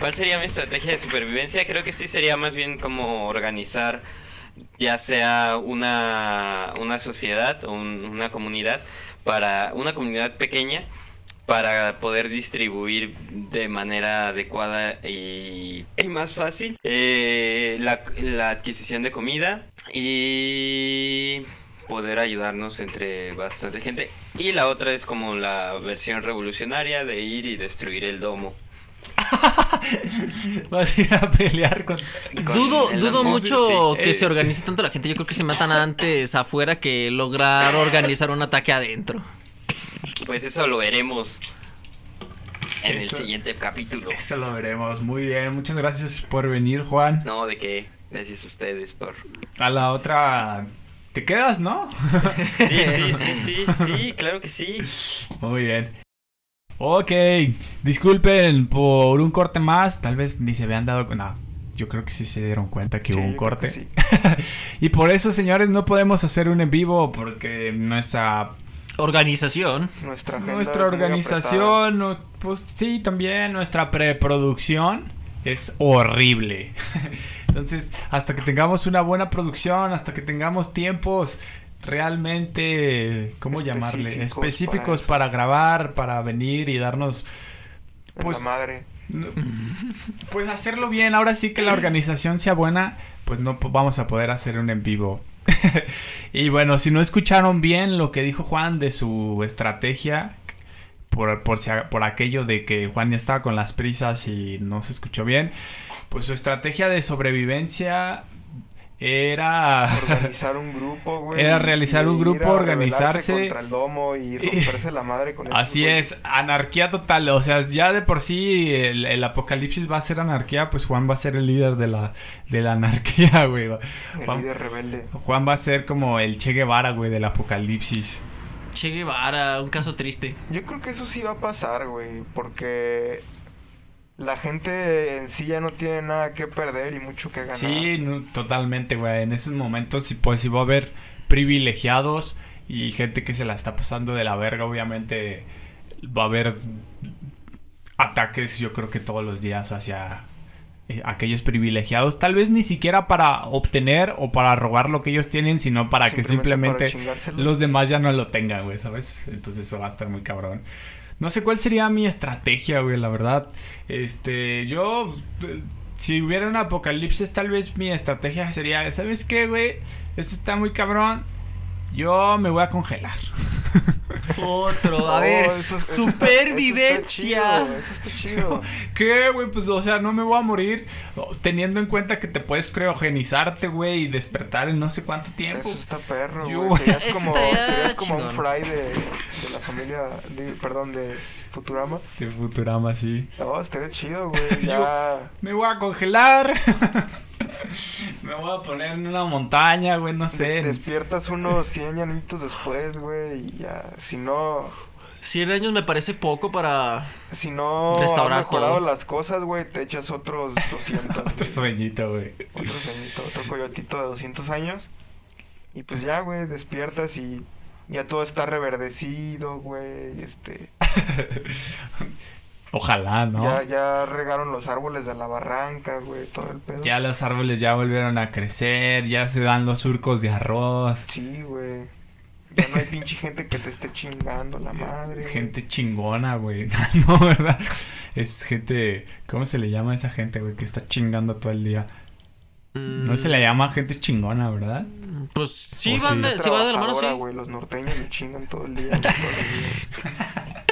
¿Cuál sería mi estrategia de supervivencia? Creo que sí sería más bien como organizar ya sea una, una sociedad o un- una comunidad para una comunidad pequeña para poder distribuir de manera adecuada y, y más fácil eh, la, la adquisición de comida y poder ayudarnos entre bastante gente. Y la otra es como la versión revolucionaria de ir y destruir el domo. *laughs* Vas a ir a pelear con... Con Dudo, mucho sí. que Eh, se organice tanto la gente. Yo creo que se matan antes afuera que lograr organizar un ataque adentro. Pues eso lo veremos en Eso- el siguiente capítulo. Eso lo veremos. Muy bien. Muchas gracias por venir, Juan. No, de qué. Gracias a ustedes por... A la otra... Te quedas, ¿no? *laughs* Sí, sí, sí, sí, *laughs* sí, claro que sí. Muy bien. Ok, disculpen por un corte más. Tal vez ni se habían dado. No, yo creo que sí se dieron cuenta que Sí, hubo un corte. sí. *laughs* y por eso, señores, no podemos hacer un en vivo porque nuestra Organización. Nuestra, nuestra organización, no- pues sí, también nuestra preproducción es horrible. *laughs* Entonces, hasta que tengamos una buena producción, hasta que tengamos tiempos realmente, ¿cómo llamarle? Específicos Específicos para grabar, para venir y darnos, Pues- la madre. pues hacerlo bien. Ahora sí que la *clears throat* organización sea buena, pues no vamos a poder hacer un en vivo. *laughs* y bueno, si no escucharon bien lo que dijo Juan de su estrategia, por, por, por aquello de que Juan ya estaba con las prisas y no se escuchó bien, pues su estrategia de sobrevivencia era... Organizar un grupo, *laughs* güey. Era realizar y un ir grupo, a organizarse. contra el domo y *laughs* romperse la madre con Así es, anarquía total. O sea, ya de por sí el, el apocalipsis va a ser anarquía, pues Juan va a ser el líder de la, de la anarquía, *laughs* güey. El Juan, líder rebelde. Juan va a ser como el Che Guevara, güey, del apocalipsis. Che Guevara, un caso triste. Yo creo que eso sí va a pasar, güey, porque la gente en sí ya no tiene nada que perder y mucho que ganar. Sí, no, totalmente, güey. En esos momentos, sí, pues sí va a haber privilegiados y gente que se la está pasando de la verga, obviamente. Va a haber ataques, yo creo que todos los días hacia eh, aquellos privilegiados. Tal vez ni siquiera para obtener o para robar lo que ellos tienen, sino para que Simplemente los demás ya no lo tengan, güey, ¿sabes? Entonces eso va a estar muy cabrón. No sé cuál sería mi estrategia, güey, la verdad. Este, yo, si hubiera un apocalipsis, tal vez mi estrategia sería, ¿sabes qué, güey? Esto está muy cabrón. Yo me voy a congelar. *laughs* Otro, a Oh, ver, eso- eso está- supervivencia. Eso está chido, eso está chido. *laughs* ¿Qué, güey? Pues, o sea, no me voy a morir oh, teniendo en cuenta que te puedes criogenizarte, güey, y despertar en no sé cuánto tiempo. Eso está perro, Yo- güey. Serías Eso como, serías como un fry de, de la familia, de- perdón, de Futurama. De Futurama, sí. No, estaría chido, güey. *laughs* Ya. Me voy a congelar. *laughs* me voy a poner en una montaña, güey, no sé. des- despiertas unos 100 añitos después, güey, y ya. Si no, 100 años me parece poco para... si no Restaurar has mejorado todo. las cosas, güey, te echas otros *laughs* 200. Otro güey. sueñito, güey. Otro sueñito, otro coyotito de 200 años. Y pues ya, güey, despiertas y Ya todo está reverdecido, güey. Este. *laughs* Ojalá, ¿no? Ya, ya regaron los árboles de la barranca, güey. Todo el pedo. Ya los árboles ya volvieron a crecer, ya se dan los surcos de arroz. Sí, güey. Ya no hay pinche gente que te esté chingando la *laughs* madre. Gente chingona, güey. *laughs* no, ¿verdad? Es gente... ¿Cómo se le llama a esa gente, güey? Que está chingando todo el día. No se le llama gente chingona, ¿verdad? Pues sí, O van sí. de, sí va de la mano, sí. Los norteños me chingan todo el día. todo el día. *laughs*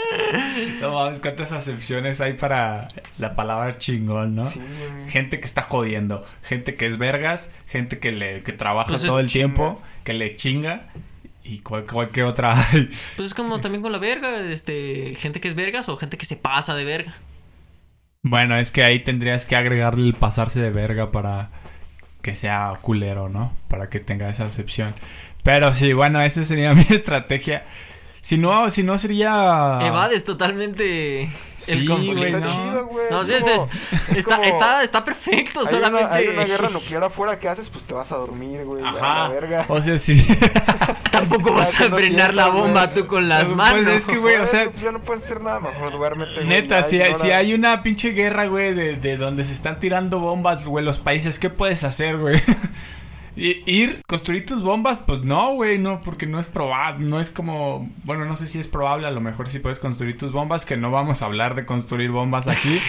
No mames, cuántas acepciones hay para la palabra chingón, ¿no? Sí, güey. Gente que está jodiendo, gente que es vergas, gente que le que trabaja Pues es todo el chinga. tiempo, que le chinga y cuál, cuál que otra *laughs* hay. Pues es como también con la verga, este, gente que es vergas o gente que se pasa de verga. Bueno, es que ahí tendrías que agregarle el pasarse de verga para que sea culero, ¿no? Para que tenga esa acepción. Pero sí, bueno, esa sería *laughs* mi estrategia. Si no, si no sería... Evades totalmente Sí, el conflicto. güey, Está no. chido, güey. No, es sí, es- como- es está, como- está, está perfecto, Hay solamente. una, hay una guerra nuclear afuera que haces, pues te vas a dormir, güey. a Ajá. la verga. O sea, sí. *laughs* Tampoco vas a no frenar la bomba güey. tú con las Pues, manos. es que, güey, o sea- pues ya no puedes hacer nada, mejor duérmete. Neta, hay- si hay una pinche guerra, güey, de, de donde se están tirando bombas, güey, los países, ¿qué puedes hacer, güey? *laughs* Ir, construir tus bombas, pues no, güey, no, porque no es probable, no es como, bueno, no sé si es probable, a lo mejor sí puedes construir tus bombas, que no vamos a hablar de construir bombas aquí,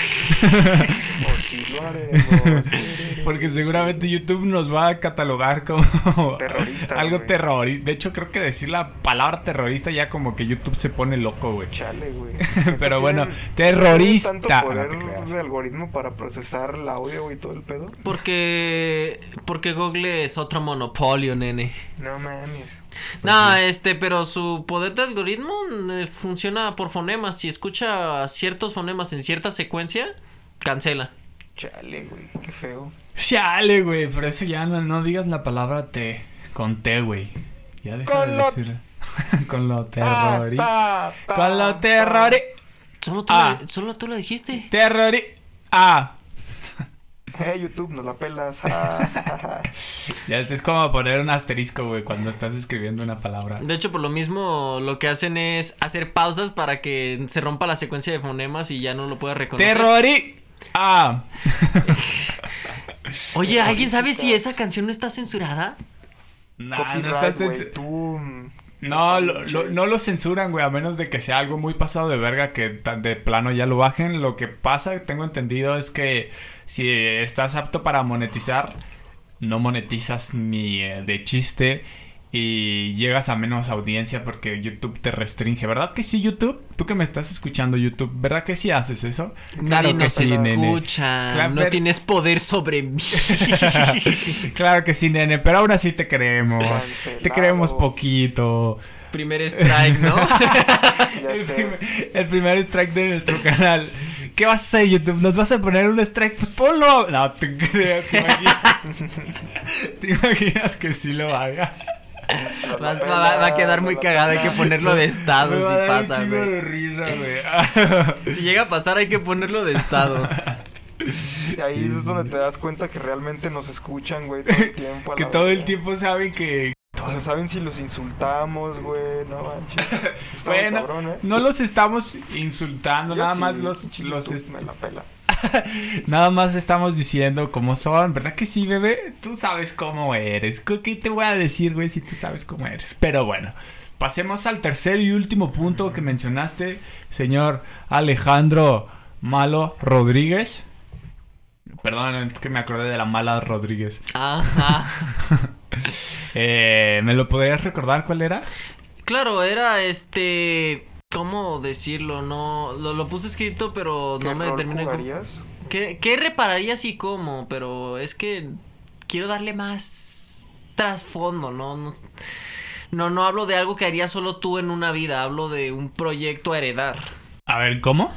*laughs* *laughs* Porque seguramente YouTube nos va a catalogar como *laughs* Terrorista, algo güey. terrorista. De hecho, creo que decir la palabra terrorista ya como que YouTube se pone loco, güey. Chale, güey. *laughs* Pero bueno, terrorista. tanto poder de algoritmo para procesar el audio, güey, todo el pedo. Porque. Porque Google es otro monopolio, nene. No mames. No, este, pero su poder de algoritmo eh, funciona por fonemas. Si escucha ciertos fonemas en cierta secuencia, cancela. Chale, güey, qué feo. Chale, güey, por eso ya no, no digas la palabra T con T, güey. Ya deja Con de lo- decir. *laughs* con lo terrori. ta, ta, Con lo terrori. Solo tú, Ah. la, solo tú la dijiste. Terrori. Ah. *laughs* Eh, YouTube, nos la pelas. Ah, *laughs* Ya es como poner un asterisco, güey, cuando estás escribiendo una palabra. De hecho, por lo mismo, lo que hacen es hacer pausas para que se rompa la secuencia de fonemas y ya no lo pueda reconocer. Terrori. Ah. *laughs* Oye, ¿alguien sabe si esa canción no está censurada? Nah, no mm, No, lo- lo- no lo censuran, güey, a menos de que sea algo muy pasado de verga que de plano ya lo bajen. Lo que pasa, tengo entendido, es que si estás apto para monetizar, no monetizas ni eh, de chiste y llegas a menos audiencia porque YouTube te restringe. ¿Verdad que sí, YouTube? Tú que me estás escuchando, YouTube, ¿verdad que sí haces eso? Nadie nos sí, nene. escucha. No tienes poder sobre mí. *laughs* claro que sí, nene, pero aún así te queremos. Te queremos poquito. Primer strike, ¿no? *laughs* *laughs* Primer, el primer strike de nuestro canal. ¿Qué vas a hacer, YouTube? ¿Nos vas a poner un strike? Pues ponlo. No, te creo, te imaginas. ¿Te imaginas que sí lo haga? Va, pelas, va- va a quedar muy cagada, hay que ponerlo de estado Me si pasa, güey. de risa, güey. *laughs* Si llega a pasar, hay que ponerlo de estado. Y ahí Sí, es donde te das cuenta que realmente nos escuchan, güey, todo el tiempo. que todo el tiempo saben que... O sea, saben si los insultamos, güey, no manches. Bueno, cabrón, ¿eh? no los estamos insultando, Yo nada sí, más los, los est- me la pela. *laughs* Nada más estamos diciendo cómo son, ¿verdad que sí, bebé? Tú sabes cómo eres. ¿Qué te voy a decir, güey, si tú sabes cómo eres? Pero bueno, pasemos al tercer y último punto que mencionaste, señor Alejandro Malo Rodríguez. Perdón, es que me acordé de la mala Rodríguez. Ajá. *laughs* Eh, ¿Me lo podrías recordar cuál era? Claro, era este. ¿Cómo decirlo? No. Lo, lo puse escrito, pero ¿Qué no me terminé. ¿Qué, ¿Qué repararías y cómo? Pero es que quiero darle más trasfondo, ¿no? No, no, no hablo de algo que harías solo tú en una vida, hablo de un proyecto a heredar. A ver, ¿cómo?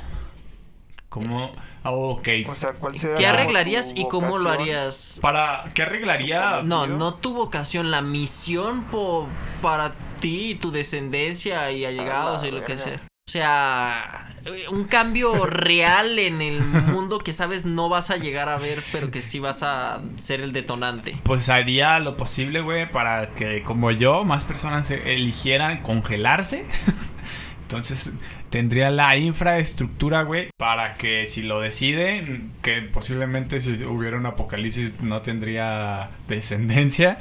¿Cómo? Ah, ok. O sea, ¿cuál sería ¿Qué arreglarías y cómo lo harías? ¿Para qué arreglaría? No, no tu vocación, la misión po- para ti y tu descendencia y allegados y lo que sea. O sea, eh, un cambio *laughs* real en el mundo que sabes no vas a llegar a ver, pero que sí vas a ser el detonante. Pues haría lo posible, güey, para que como yo, más personas eligieran congelarse. *laughs* Entonces tendría la infraestructura, güey, para que si lo deciden, que posiblemente si hubiera un apocalipsis no tendría descendencia.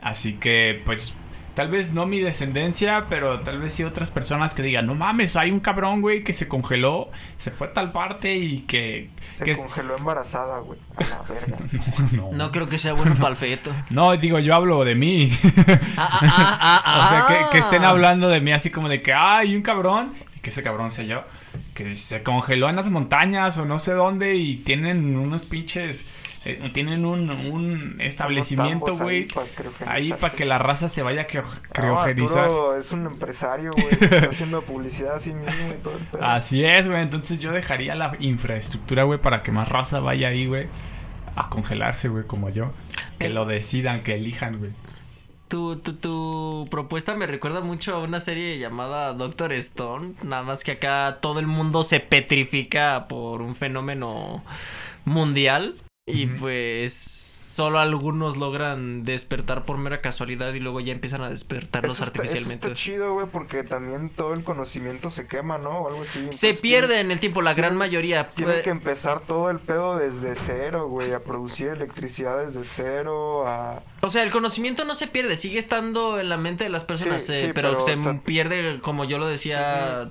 Así que, pues, tal vez no mi descendencia, pero tal vez sí otras personas que digan, no mames, hay un cabrón, güey, que se congeló, se fue a tal parte y que... Se que es- congeló embarazada, güey. A la verga. *laughs* no, *laughs* No creo que sea bueno para el feto. *laughs* No, digo, yo hablo de mí. Ah, ah, ah, ah, o sea, que, que estén hablando de mí así como de que, ah, hay un cabrón, y que ese cabrón sea yo, que se congeló en las montañas o no sé dónde y tienen unos pinches, eh, tienen un, un establecimiento, güey, ahí pa' para que la raza se vaya a creo- criogenizar. Es un empresario, güey. Está haciendo publicidad así mismo y todo el pedo. Así es, güey, entonces yo dejaría la infraestructura, güey, para que más raza vaya ahí, güey, a congelarse, güey, como yo. Que Eh. lo decidan, que elijan, güey. Tu, tu, tu propuesta me recuerda mucho a una serie llamada Doctor Stone. Nada más que acá todo el mundo se petrifica por un fenómeno mundial. Y pues solo algunos logran despertar por mera casualidad y luego ya empiezan a despertarlos Eso está- artificialmente. Eso está chido, güey, porque también todo el conocimiento se quema, ¿no? O algo así. se Entonces pierde en el tiempo, la gran mayoría. Tienen que empezar todo el pedo desde cero, güey, a producir electricidad desde cero, a... O sea, el conocimiento no se pierde, sigue estando en la mente de las personas, Sí, eh, sí, pero, pero, se o sea- pierde, como yo lo decía,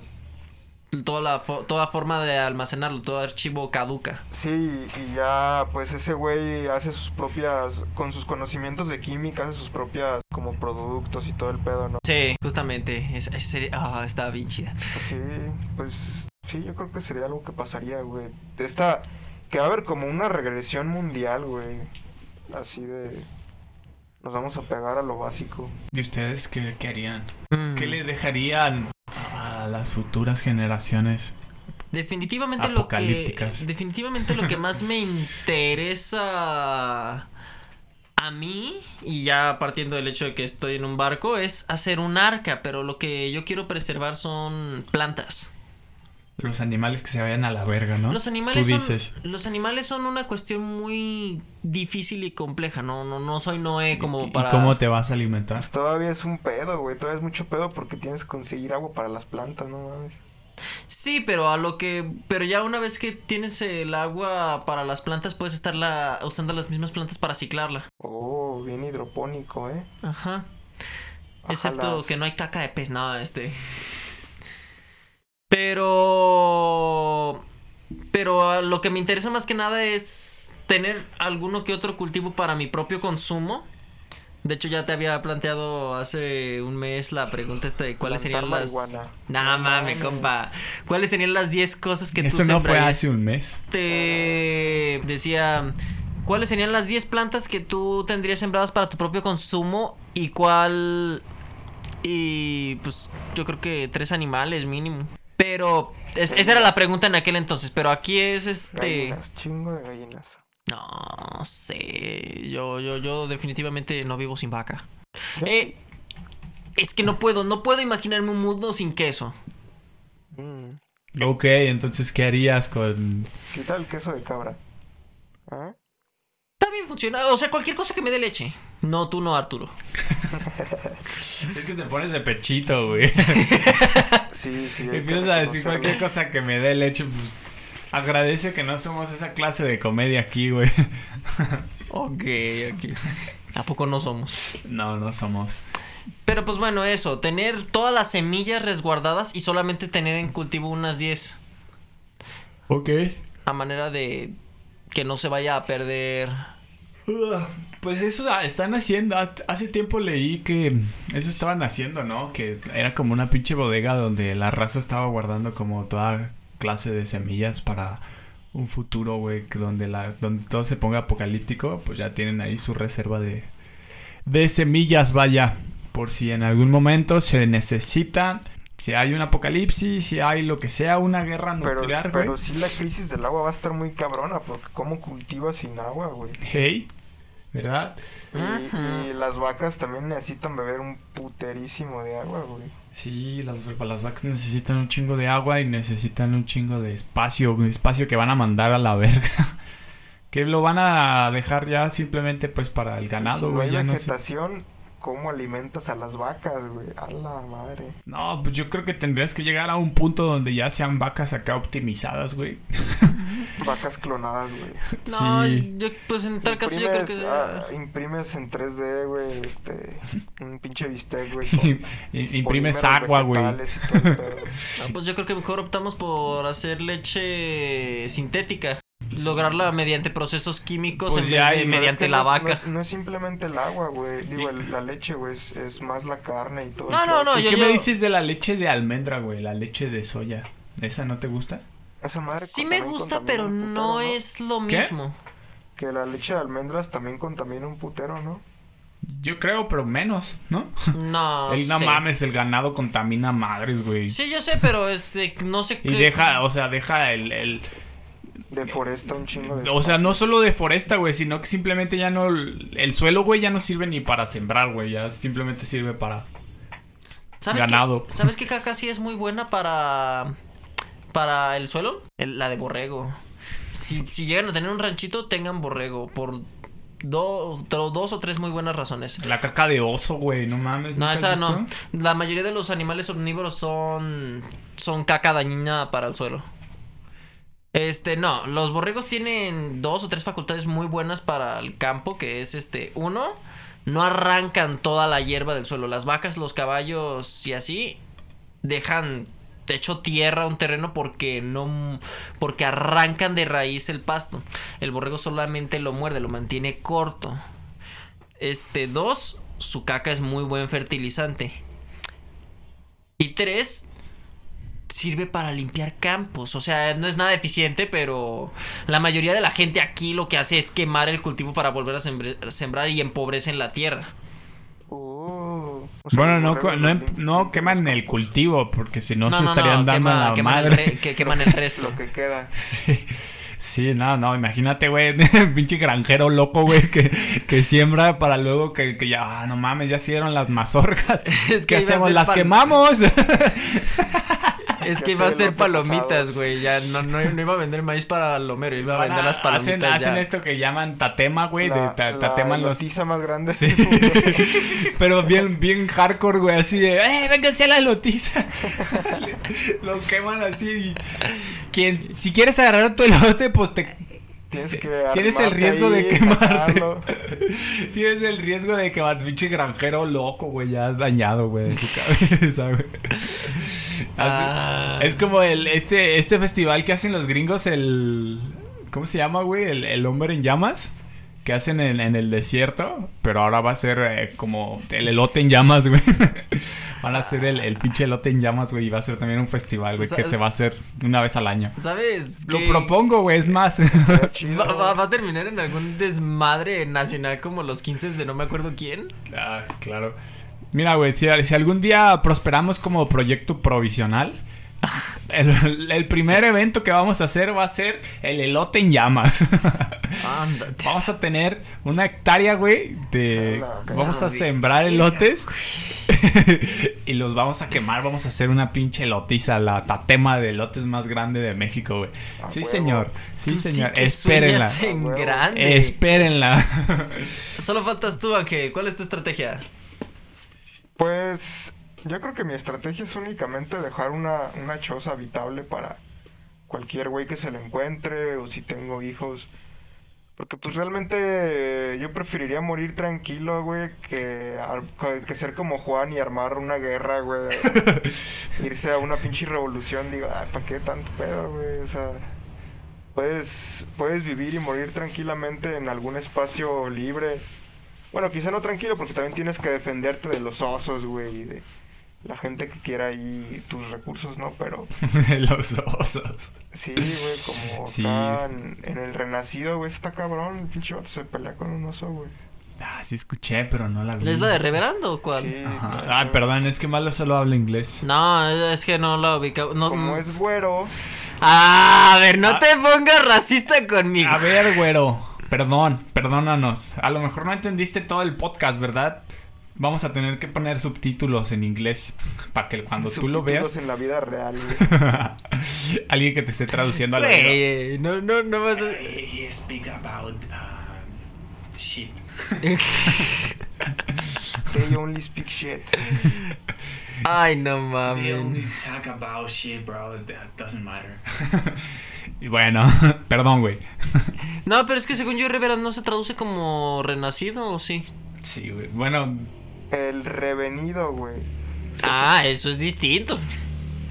toda, la fo- toda forma de almacenarlo, todo archivo caduca. Sí, y ya, pues ese güey hace sus propias, con sus conocimientos de química, hace sus propias como productos y todo el pedo, ¿no? Sí, justamente, es, es serie- ah, estaba bien chida. Sí, pues sí, yo creo que sería algo que pasaría, güey. Esta, que va a haber como una regresión mundial, güey. Así de... Nos vamos a pegar a lo básico. ¿Y ustedes qué, qué harían? Mm. ¿Qué le dejarían a las futuras generaciones? Definitivamente lo que definitivamente lo que más me interesa a mí y ya partiendo del hecho de que estoy en un barco es hacer un arca, pero lo que yo quiero preservar son plantas. Los animales que se vayan a la verga, ¿no? Los animales Tú son los animales son una cuestión muy difícil y compleja, no no no soy Noé como ¿Y para cómo te vas a alimentar? Pues todavía es un pedo, güey. Todavía es mucho pedo porque tienes que conseguir agua para las plantas, ¿no mames? Sí, pero a lo que pero ya una vez que tienes el agua para las plantas puedes estarla usando las mismas plantas para ciclarla. Oh, bien hidropónico, ¿eh? Ajá. Excepto que no hay caca de pez, nada, este. Pero. Pero a lo que me interesa más que nada es tener alguno que otro cultivo para mi propio consumo. De hecho, ya te había planteado hace un mes la pregunta esta de cuáles Plantar serían las. marihuana. Nah, compa. ¿Cuáles serían las 10 cosas que tú Eso no fue hace un mes. te decía cuáles serían las 10 plantas que tú tendrías sembradas para tu propio consumo y cuál y pues yo creo que tres animales mínimo. Pero es- esa era la pregunta en aquel entonces, pero aquí es este Gallinas, chingo de gallinas. no sé, yo yo yo definitivamente no vivo sin vaca. Eh, es que no puedo, no puedo imaginarme un mundo sin queso. Mm. Ok, entonces, ¿qué harías con...? Quita el queso de cabra. ¿Ah? También funciona, o sea, cualquier cosa que me dé leche. No, tú no, Arturo. *laughs* Es que te pones de pechito, güey. Sí, sí. *laughs* Empiezas a decir cualquier cosa que me dé leche, pues... Agradece que no somos esa clase de comedia aquí, güey. *laughs* Ok, ok. ¿A poco no somos? No, no somos. Pero pues bueno, eso, tener todas las semillas resguardadas y solamente tener en cultivo unas 10. Ok. A manera de que no se vaya a perder. Pues eso ah, están haciendo. Hace tiempo leí que eso estaban haciendo, ¿no? Que era como una pinche bodega donde la raza estaba guardando como toda clase de semillas para un futuro, güey, donde donde todo se ponga apocalíptico, pues ya tienen ahí su reserva de de semillas, vaya, por si en algún momento se necesitan, si hay un apocalipsis, si hay lo que sea, una guerra Pero, nuclear, güey. pero sí la crisis del agua va a estar muy cabrona porque cómo cultivas sin agua, güey. Hey, ¿verdad? Y, las vacas también necesitan beber un puterísimo de agua, güey. Sí, las, las vacas necesitan un chingo de agua y necesitan un chingo de espacio, un espacio que van a mandar a la verga. *laughs* Que lo van a dejar ya simplemente pues para el Y ganado, si no güey. hay no sé. ¿Cómo alimentas a las vacas, güey? A la madre. No, pues yo creo que tendrías que llegar a un punto donde ya sean vacas acá optimizadas, güey. *laughs* Vacas clonadas, güey. No, Sí. yo, pues en tal caso yo creo que... Imprimes, ah, imprimes en 3D, güey, este, un pinche bistec, güey. *laughs* Imprimes agua, güey. *laughs* No, pues yo creo que mejor optamos por hacer leche sintética. Lograrla mediante procesos químicos Pues en vez de es mediante que la no es- vaca. No es, no es simplemente el agua, güey. Digo, el- la leche, güey, es, es más la carne y todo. No, no, no, ¿Y yo- qué yo- me dices de la leche de almendra, güey? La leche de soya. ¿Esa no te gusta? Esa madre Sí me gusta, pero putero, no es lo ¿Qué? mismo. Que la leche de almendras también contamina un putero, ¿no? Yo creo, pero menos, ¿no? No, *laughs* el, no sé. mames, el ganado contamina madres, güey. Sí, yo sé, pero es, eh, no sé Y deja, o sea, deja el, el- Deforesta un chingo de O sea, no solo deforesta, güey, sino que simplemente ya no... El suelo, güey, ya no sirve ni para sembrar, güey. Ya simplemente sirve para... ¿Sabes ganado. ¿Sabes qué caca sí es muy buena para para el suelo? El- la de borrego. Si, si llegan a tener un ranchito, tengan borrego por do- dos o tres muy buenas razones. La caca de oso, güey, no mames. No, ¿nunca has esa no. La mayoría de los animales omnívoros son son caca dañina para el suelo. Este, no, los borregos tienen dos o tres facultades muy buenas para el campo, que es este, uno, no arrancan toda la hierba del suelo. Las vacas, los caballos y así dejan hecho tierra un terreno porque no porque arrancan de raíz el pasto. El borrego solamente lo muerde, lo mantiene corto. Este, dos, su caca es muy buen fertilizante. Y tres, sirve para limpiar campos. O sea, no es nada eficiente, pero la mayoría de la gente aquí lo que hace es quemar el cultivo para volver a sembrar y empobrecen la tierra. O sea, Bueno, no, no, em- no queman el cultivo, porque si no, se estarían dando quema- a la queman el madre. re- que queman *laughs* el resto. Lo que queda. Sí, sí, no, no, imagínate, güey, *laughs* pinche granjero loco, güey, que, que siembra para luego que, que ya, ah, no mames, ya hicieron las mazorcas. *laughs* Es ¿Qué que a hacemos? ¿Las pal- quemamos? Es que iba a ser palomitas, güey. Ya no, no, no iba a vender maíz para lomero, iba a vender las palomitas hacen, esto que llaman tatema, güey, de La, ta- la tateman los... elotiza más grande. Sí. *laughs* Pero bien, bien hardcore, güey, así de, ¡eh, vénganse a la lotiza! *laughs* Lo queman así. y Quien, si quieres agarrar tu elote, pues te, Tienes que *laughs* Tienes el riesgo de quemarte. *laughs* Tienes el riesgo de que va pinche granjero loco, güey, ya dañado, güey, en su *laughs* cabeza, güey. Ah. Es como el este este festival que hacen los gringos, el ¿cómo se llama, güey? El, el hombre en llamas que hacen en, en el desierto, pero ahora va a ser eh, como el elote en llamas, güey. Van a hacer el, el pinche elote en llamas, güey, y va a ser también un festival, güey, que se va a hacer una vez al año. ¿Sabes? Lo propongo, güey, es más. *laughs* *laughs* Va, va- va a terminar en algún desmadre nacional como los 15 de no me acuerdo quién. Ah, claro. Mira, güey, si, si algún día prosperamos como proyecto provisional, *laughs* el, el primer evento que vamos a hacer va a ser el elote en llamas. Ándate. vamos a tener una hectárea, güey, de... Hola, Vamos a sembrar elotes *laughs* y los vamos a quemar. Vamos a hacer una pinche elotiza, la tatema de elotes más grande de México, güey. A Sí, huevo. señor. Sí, Tú señor. que Espérenla. en A grande. Espérenla. *laughs* Solo faltas tú, Ángel. ¿Cuál es tu estrategia? Pues yo creo que mi estrategia es únicamente dejar una, una choza habitable para cualquier güey que se le encuentre o si tengo hijos. Porque pues realmente yo preferiría morir tranquilo, güey, que, que ser como Juan y armar una guerra, güey. *laughs* Irse a una pinche revolución, digo, ay, ¿para qué tanto pedo, güey? O sea, puedes, puedes vivir y morir tranquilamente en algún espacio libre. Bueno, quizá no tranquilo porque también tienes que defenderte de los osos, güey, y de la gente que quiera ahí tus recursos, ¿no? Pero *laughs* Los osos. sí, güey, como *laughs* Sí. acá en, en el Renacido, güey, está cabrón, el pinche vato se pelea con un oso, güey. Ah, sí escuché, pero no la vi. ¿Es la de Reverando o cuál? Sí, Ajá. Ah, perdón, es que malo solo habla inglés. No, es que no la ubica. No, Como es güero, Ah, a ver, no Ah. te pongas racista conmigo. A ver, güero. perdón, perdónanos. A lo mejor no entendiste todo el podcast, ¿verdad? Vamos a tener que poner subtítulos en inglés para que cuando tú lo Subtítulos veas, en la vida real, güey. *laughs* alguien que te esté traduciendo al oído. No, no, no vas a... He speak about uh, shit. They only speak shit. *laughs* Ay, no They only mames. talk about shit, bro. That doesn't matter. y *laughs* bueno, perdón, güey. No, pero es que según yo, Rivera no se traduce como renacido, ¿o sí? Sí, güey. Bueno, El revenido, güey. Ah, eso es distinto.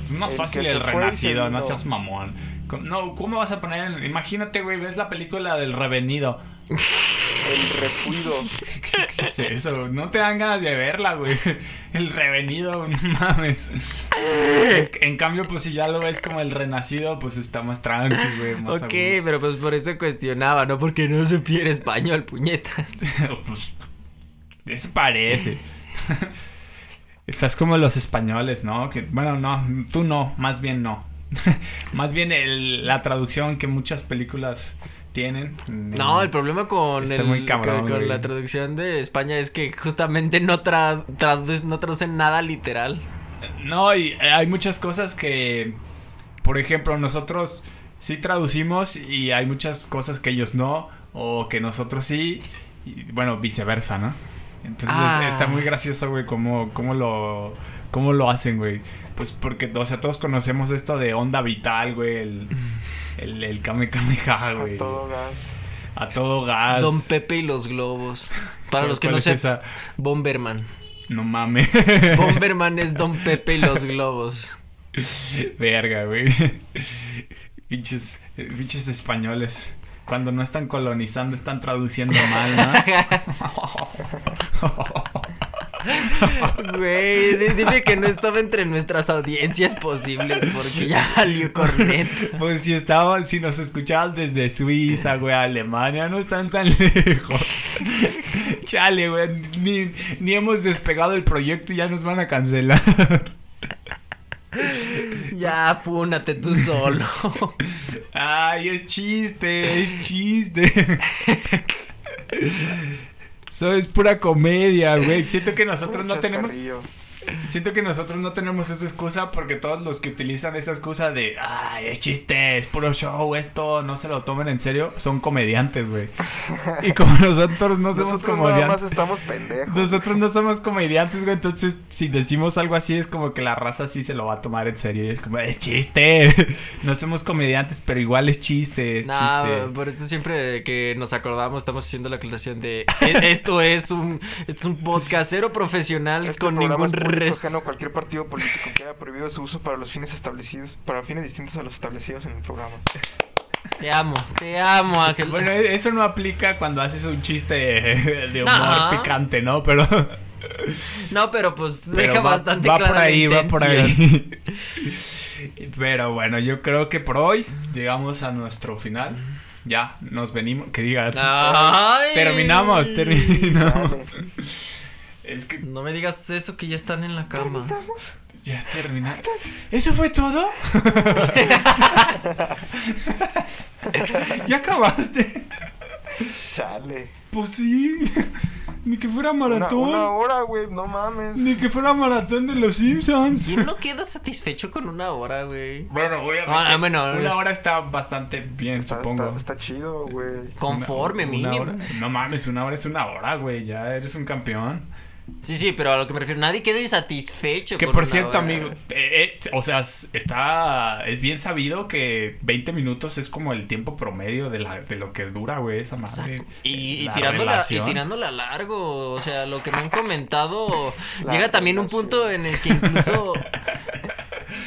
es más El fácil el renacido, no seas mamón. No, ¿cómo vas a poner? Imagínate, güey, ves la película del revenido. El refuido. *laughs* ¿Qué, qué es eso? No te dan ganas de verla, güey. El revenido, *laughs* no mames. En, en cambio, pues si ya lo ves como el renacido, pues está más tranqui, güey. Más Ok, pero pues por eso cuestionaba, ¿no? Porque no supiera español, puñetas. *laughs* pues, eso parece. *laughs* Estás como los españoles, ¿no? Que, bueno, no, tú no, más bien no. *laughs* más bien el- la traducción que muchas películas tienen. No, el problema con, Está el- muy cabrón, con, con güey. la traducción de España es que justamente no, tra no traducen nada literal. No, y eh, hay muchas cosas que, por ejemplo, nosotros sí traducimos y hay muchas cosas que ellos no, o que nosotros sí, y, bueno, viceversa, ¿no? Entonces Ah. está muy gracioso, güey, cómo, cómo, lo, cómo lo hacen, güey. Pues porque, o sea, todos conocemos esto de onda vital, güey, el, *laughs* el, el Kame Kameha, güey. A todo gas. A todo gas. Don Pepe y los globos. Para ¿Cuál- los que no sepan, esa? Bomberman. No mames. *laughs* Bomberman es Don Pepe y los globos. Verga, güey. *laughs* Pinches, eh, pinches españoles. Cuando no están colonizando, están traduciendo mal, ¿no? *laughs* Güey, di- dime que no estaba entre nuestras audiencias posibles porque ya salió cornet. Pues si estaban, si nos escuchaban desde Suiza, güey, Alemania, no están tan lejos. *laughs* Chale, güey, ni, ni hemos despegado el proyecto y ya nos van a cancelar. Ya, fúnate tú solo. Ay, es chiste, es chiste. *laughs* Eso es pura comedia, güey. Siento que nosotros no tenemos. Siento que nosotros no tenemos esa excusa porque todos los que utilizan esa excusa de ay, es chiste, es puro show, esto, no se lo tomen en serio, son comediantes, güey. Y como nosotros no somos Nosotros nada más comediantes. estamos pendejos. Nosotros no somos comediantes, güey. Entonces, si decimos algo así, es como que la raza sí se lo va a tomar en serio. Y es como, es chiste. *laughs* No somos comediantes, pero igual es chiste, es Nah, chiste. por eso siempre que nos acordamos estamos haciendo la aclaración de "E- esto es un es un podcastero profesional Este con ningún cualquier partido político que haya prohibido su uso para los fines establecidos, para fines distintos a los establecidos en el programa. Te amo, te amo, Ángel. Bueno, e- eso no aplica cuando haces un chiste *laughs* de humor No. picante, ¿no? Pero, no, pero pues *laughs* pero deja va, bastante va clara por la ahí, va por ahí. *laughs* Pero bueno, yo creo que por hoy llegamos a nuestro final. Ya, nos venimos. Que diga. Terminamos, terminamos. Dale. Es que No me digas eso que ya están en la cama. ya terminamos. ¿Eso fue todo? *laughs* ¿Ya acabaste? Chale. Pues sí. Ni que fuera Una, maratón. una hora, güey, no mames. Ni que fuera maratón de los Simpsons. ¿Quién no queda satisfecho con una hora, güey? Bueno, obviamente. Ah, bueno, una hora está bastante bien, Está, supongo. está, está chido, güey. Conforme, Una- una mínimo. hora. No mames, una hora es una hora, güey. Ya eres un campeón. Sí, sí, pero a lo que me refiero, nadie queda insatisfecho Que por cierto, amigo, eh, eh, o sea, está. Es bien sabido que 20 minutos es como el tiempo promedio de, la, de lo que dura, güey, esa madre. Exacto. Y, y La tirándola, y relación. tirándola largo, o sea, lo que me han comentado, *laughs* llega también un punto en el que incluso, *laughs*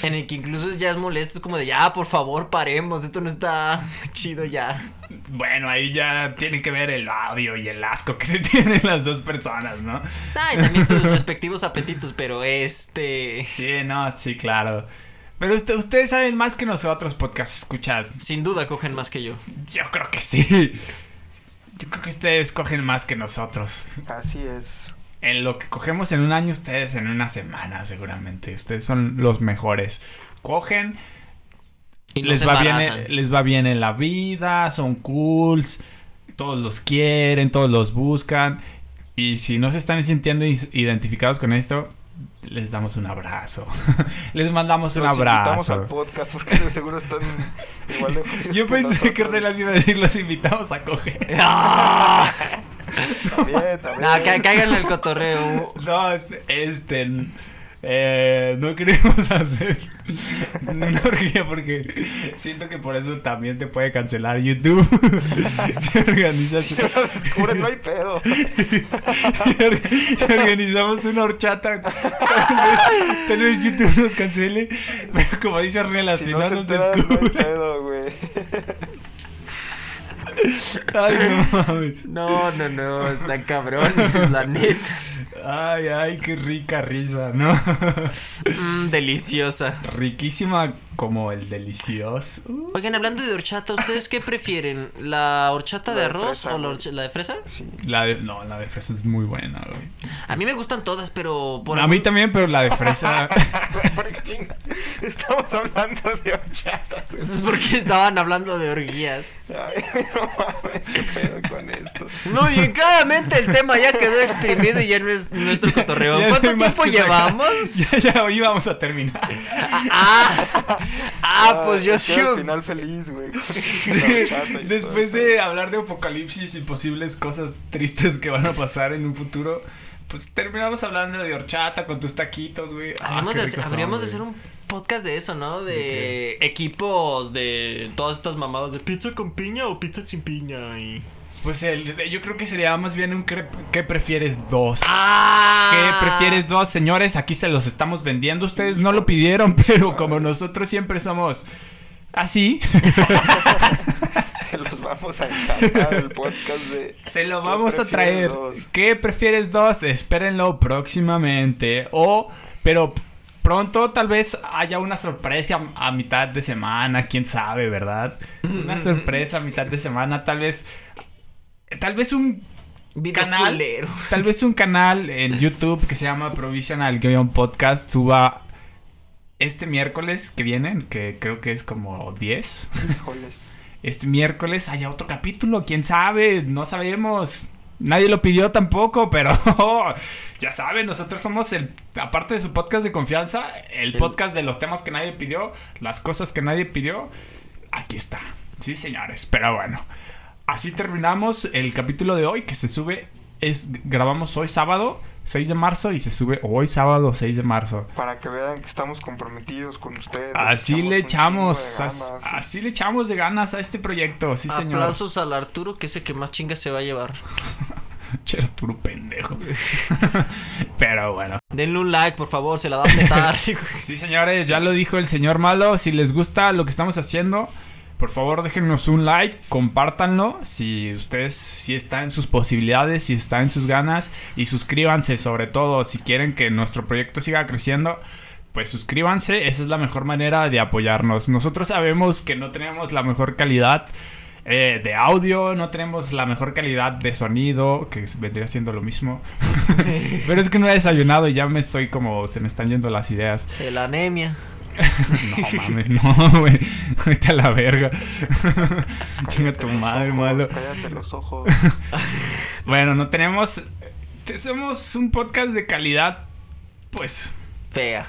en el que incluso ya es molesto, es como de, ya, por favor, paremos, esto no está chido ya. Bueno, ahí ya tiene que ver el audio y el asco que se *laughs* tienen las dos personas, ¿no? Ah, y también sus respectivos apetitos, pero este, Sí, no, sí, claro. Pero usted- ustedes saben más que nosotros, podcast escuchas. sin duda cogen más que yo. Yo creo que sí. Yo creo que ustedes cogen más que nosotros. Así es. En lo que cogemos en un año, ustedes en una semana, seguramente. Ustedes son los mejores. Cogen, Y no les va, bien, les va bien en la vida, son cools. todos los quieren, todos los buscan. Y si no se están sintiendo identificados con esto, les damos un abrazo. *laughs* les mandamos un Los invitamos abrazo. al podcast porque de seguro están igual de *laughs* Yo pensé que. Ornelas iba a decir los invitamos a coger. *laughs* También, también. No, ca- caigan en el cotorreo. *laughs* No, este, este, eh, no queremos *laughs* hacer una orgía porque siento que por eso también te puede cancelar YouTube. *laughs* si organizas, Si lo descubren, no hay pedo. si orga- si organizamos una horchata, tal vez, YouTube nos cancele. Pero como dice Ornelas, si, no, nos hay descubre. pedo, güey. Ay, *laughs* no mames. No, no, no, está cabrón, *laughs* la neta. Ay, ay, qué rica risa, ¿no? Mm, deliciosa. Riquísima como el delicioso. Oigan, hablando de horchata, ¿ustedes qué prefieren? ¿La horchata La de de arroz fresa, o la, la de fresa? Sí. La de, no, la de fresa es muy buena, güey. A mí me gustan todas, pero por a algún- mí también, pero la de fresa. *laughs* Porque chinga, Estamos hablando de horchatas. Porque estaban hablando de orgías. Ay, no mames, qué pedo con esto. Muy bien, claramente el tema ya quedó exprimido y ya no es nuestro cotorreo. No ¿Cuánto tiempo llevamos? *laughs* ya, ya íbamos a terminar. Ah, ah, *laughs* pues yo sí. al final feliz, güey. *laughs* Después de hablar de apocalipsis y posibles cosas tristes que van a pasar en un futuro, pues terminamos hablando de horchata con tus taquitos, güey. Ah, Habríamos, de, hacer un podcast de eso, ¿no? De, ¿De equipos de todas estas mamadas de pizza con piña o pizza sin piña y... Pues el, yo creo que sería más bien un cre- ¿qué prefieres dos? ¡Ah! ¿Qué prefieres dos, señores? Aquí se los estamos vendiendo. Ustedes no lo pidieron, *laughs* pero como nosotros siempre somos así, Se los vamos a ensartar el podcast de. se lo ¿Qué vamos a traer. dos? ¿Qué prefieres dos? Espérenlo próximamente. O, pero pronto tal vez haya una sorpresa a mitad de semana, quién sabe, ¿verdad? Una sorpresa a mitad de semana, tal vez. Tal vez un Video canal, culero. tal vez un canal en YouTube que se llama Provisional Guion Podcast suba este miércoles que viene, que creo que es como 10. Híjoles. Este miércoles haya otro capítulo, quién sabe, no sabemos. Nadie lo pidió tampoco, pero *laughs* ya saben, nosotros somos el, aparte de su podcast de confianza, el, El- podcast de los temas que nadie pidió, las cosas que nadie pidió. Aquí está. Sí, señores, pero bueno. Así terminamos el capítulo de hoy que se sube, es, grabamos hoy sábado 6 de marzo y se sube hoy sábado 6 de marzo. Para que vean que estamos comprometidos con ustedes. Así le echamos, as- así le echamos de ganas a este proyecto, sí señor. Aplausos al Arturo, que es el que más chingas se va a llevar. *laughs* Che, Arturo pendejo. *laughs* Pero bueno. Denle un like, por favor, se la va a apretar. *laughs* Sí, señores, ya lo dijo el señor malo. Si les gusta lo que estamos haciendo, por favor déjenos un like, compártanlo. Si ustedes, si está en sus posibilidades, si está en sus ganas. Y suscríbanse, sobre todo, si quieren que nuestro proyecto siga creciendo. Pues suscríbanse, esa es la mejor manera de apoyarnos. Nosotros sabemos que no tenemos la mejor calidad eh, de audio, no tenemos la mejor calidad de sonido, que vendría siendo lo mismo. *laughs* *laughs* Pero es que no he desayunado y ya me estoy como, se me están yendo las ideas. El anemia. *laughs* No mames, no, güey. Vete a la verga. *laughs* Chinga tu madre, ojos, malo. Cállate los ojos. *laughs* Bueno, no tenemos. te- Somos un podcast de calidad, pues, Fea.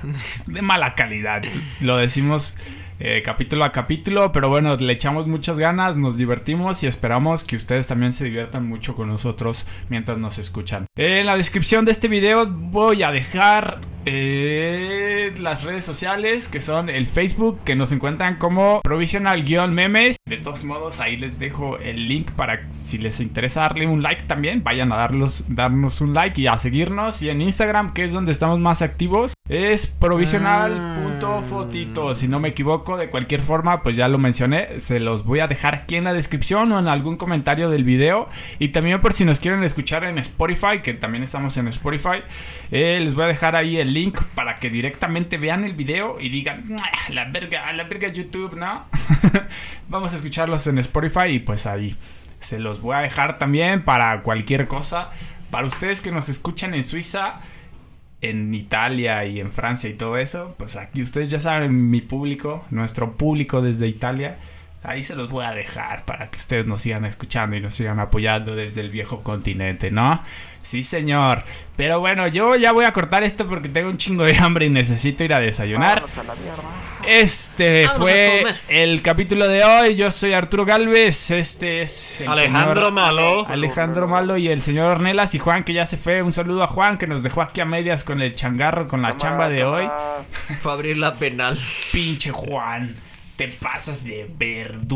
de mala calidad. Lo decimos eh, capítulo a capítulo, pero bueno, le echamos muchas ganas, nos divertimos y esperamos que ustedes también se diviertan mucho con nosotros mientras nos escuchan. En la descripción de este video voy a dejar eh, las redes sociales que son el Facebook que nos encuentran como provisional-memes. De todos modos, ahí les dejo el link para si les interesa darle un like también, vayan a darlos, darnos un like y a seguirnos. Y en Instagram, que es donde estamos más activos, es provisional.fotito. Si no me equivoco, de cualquier forma, pues ya lo mencioné. Se los voy a dejar aquí en la descripción o en algún comentario del video. Y también por si nos quieren escuchar en Spotify, que también estamos en Spotify, eh, les voy a dejar ahí el link para que directamente vean el video y digan, "Mua, la verga, la verga YouTube, ¿no? *laughs* Vamos a escucharlos en Spotify y pues ahí se los voy a dejar también para cualquier cosa. Para ustedes que nos escuchan en Suiza, en Italia y en Francia y todo eso, pues aquí ustedes ya saben, mi público, nuestro público desde Italia, Ahí se los voy a dejar para que ustedes nos sigan escuchando y nos sigan apoyando desde el viejo continente, ¿no? Sí, señor. Pero bueno, yo ya voy a cortar esto porque tengo un chingo de hambre y necesito ir a desayunar. Este fue el capítulo de hoy. Yo soy Arturo Galvez. Este es el Alejandro señor- Malo. Alejandro Malo y el señor Ornelas y Juan que ya se fue. Un saludo a Juan que nos dejó aquí a medias con el changarro, con la chamba de hoy. Fue abrir la penal. Pinche Juan, te pasas de verdura.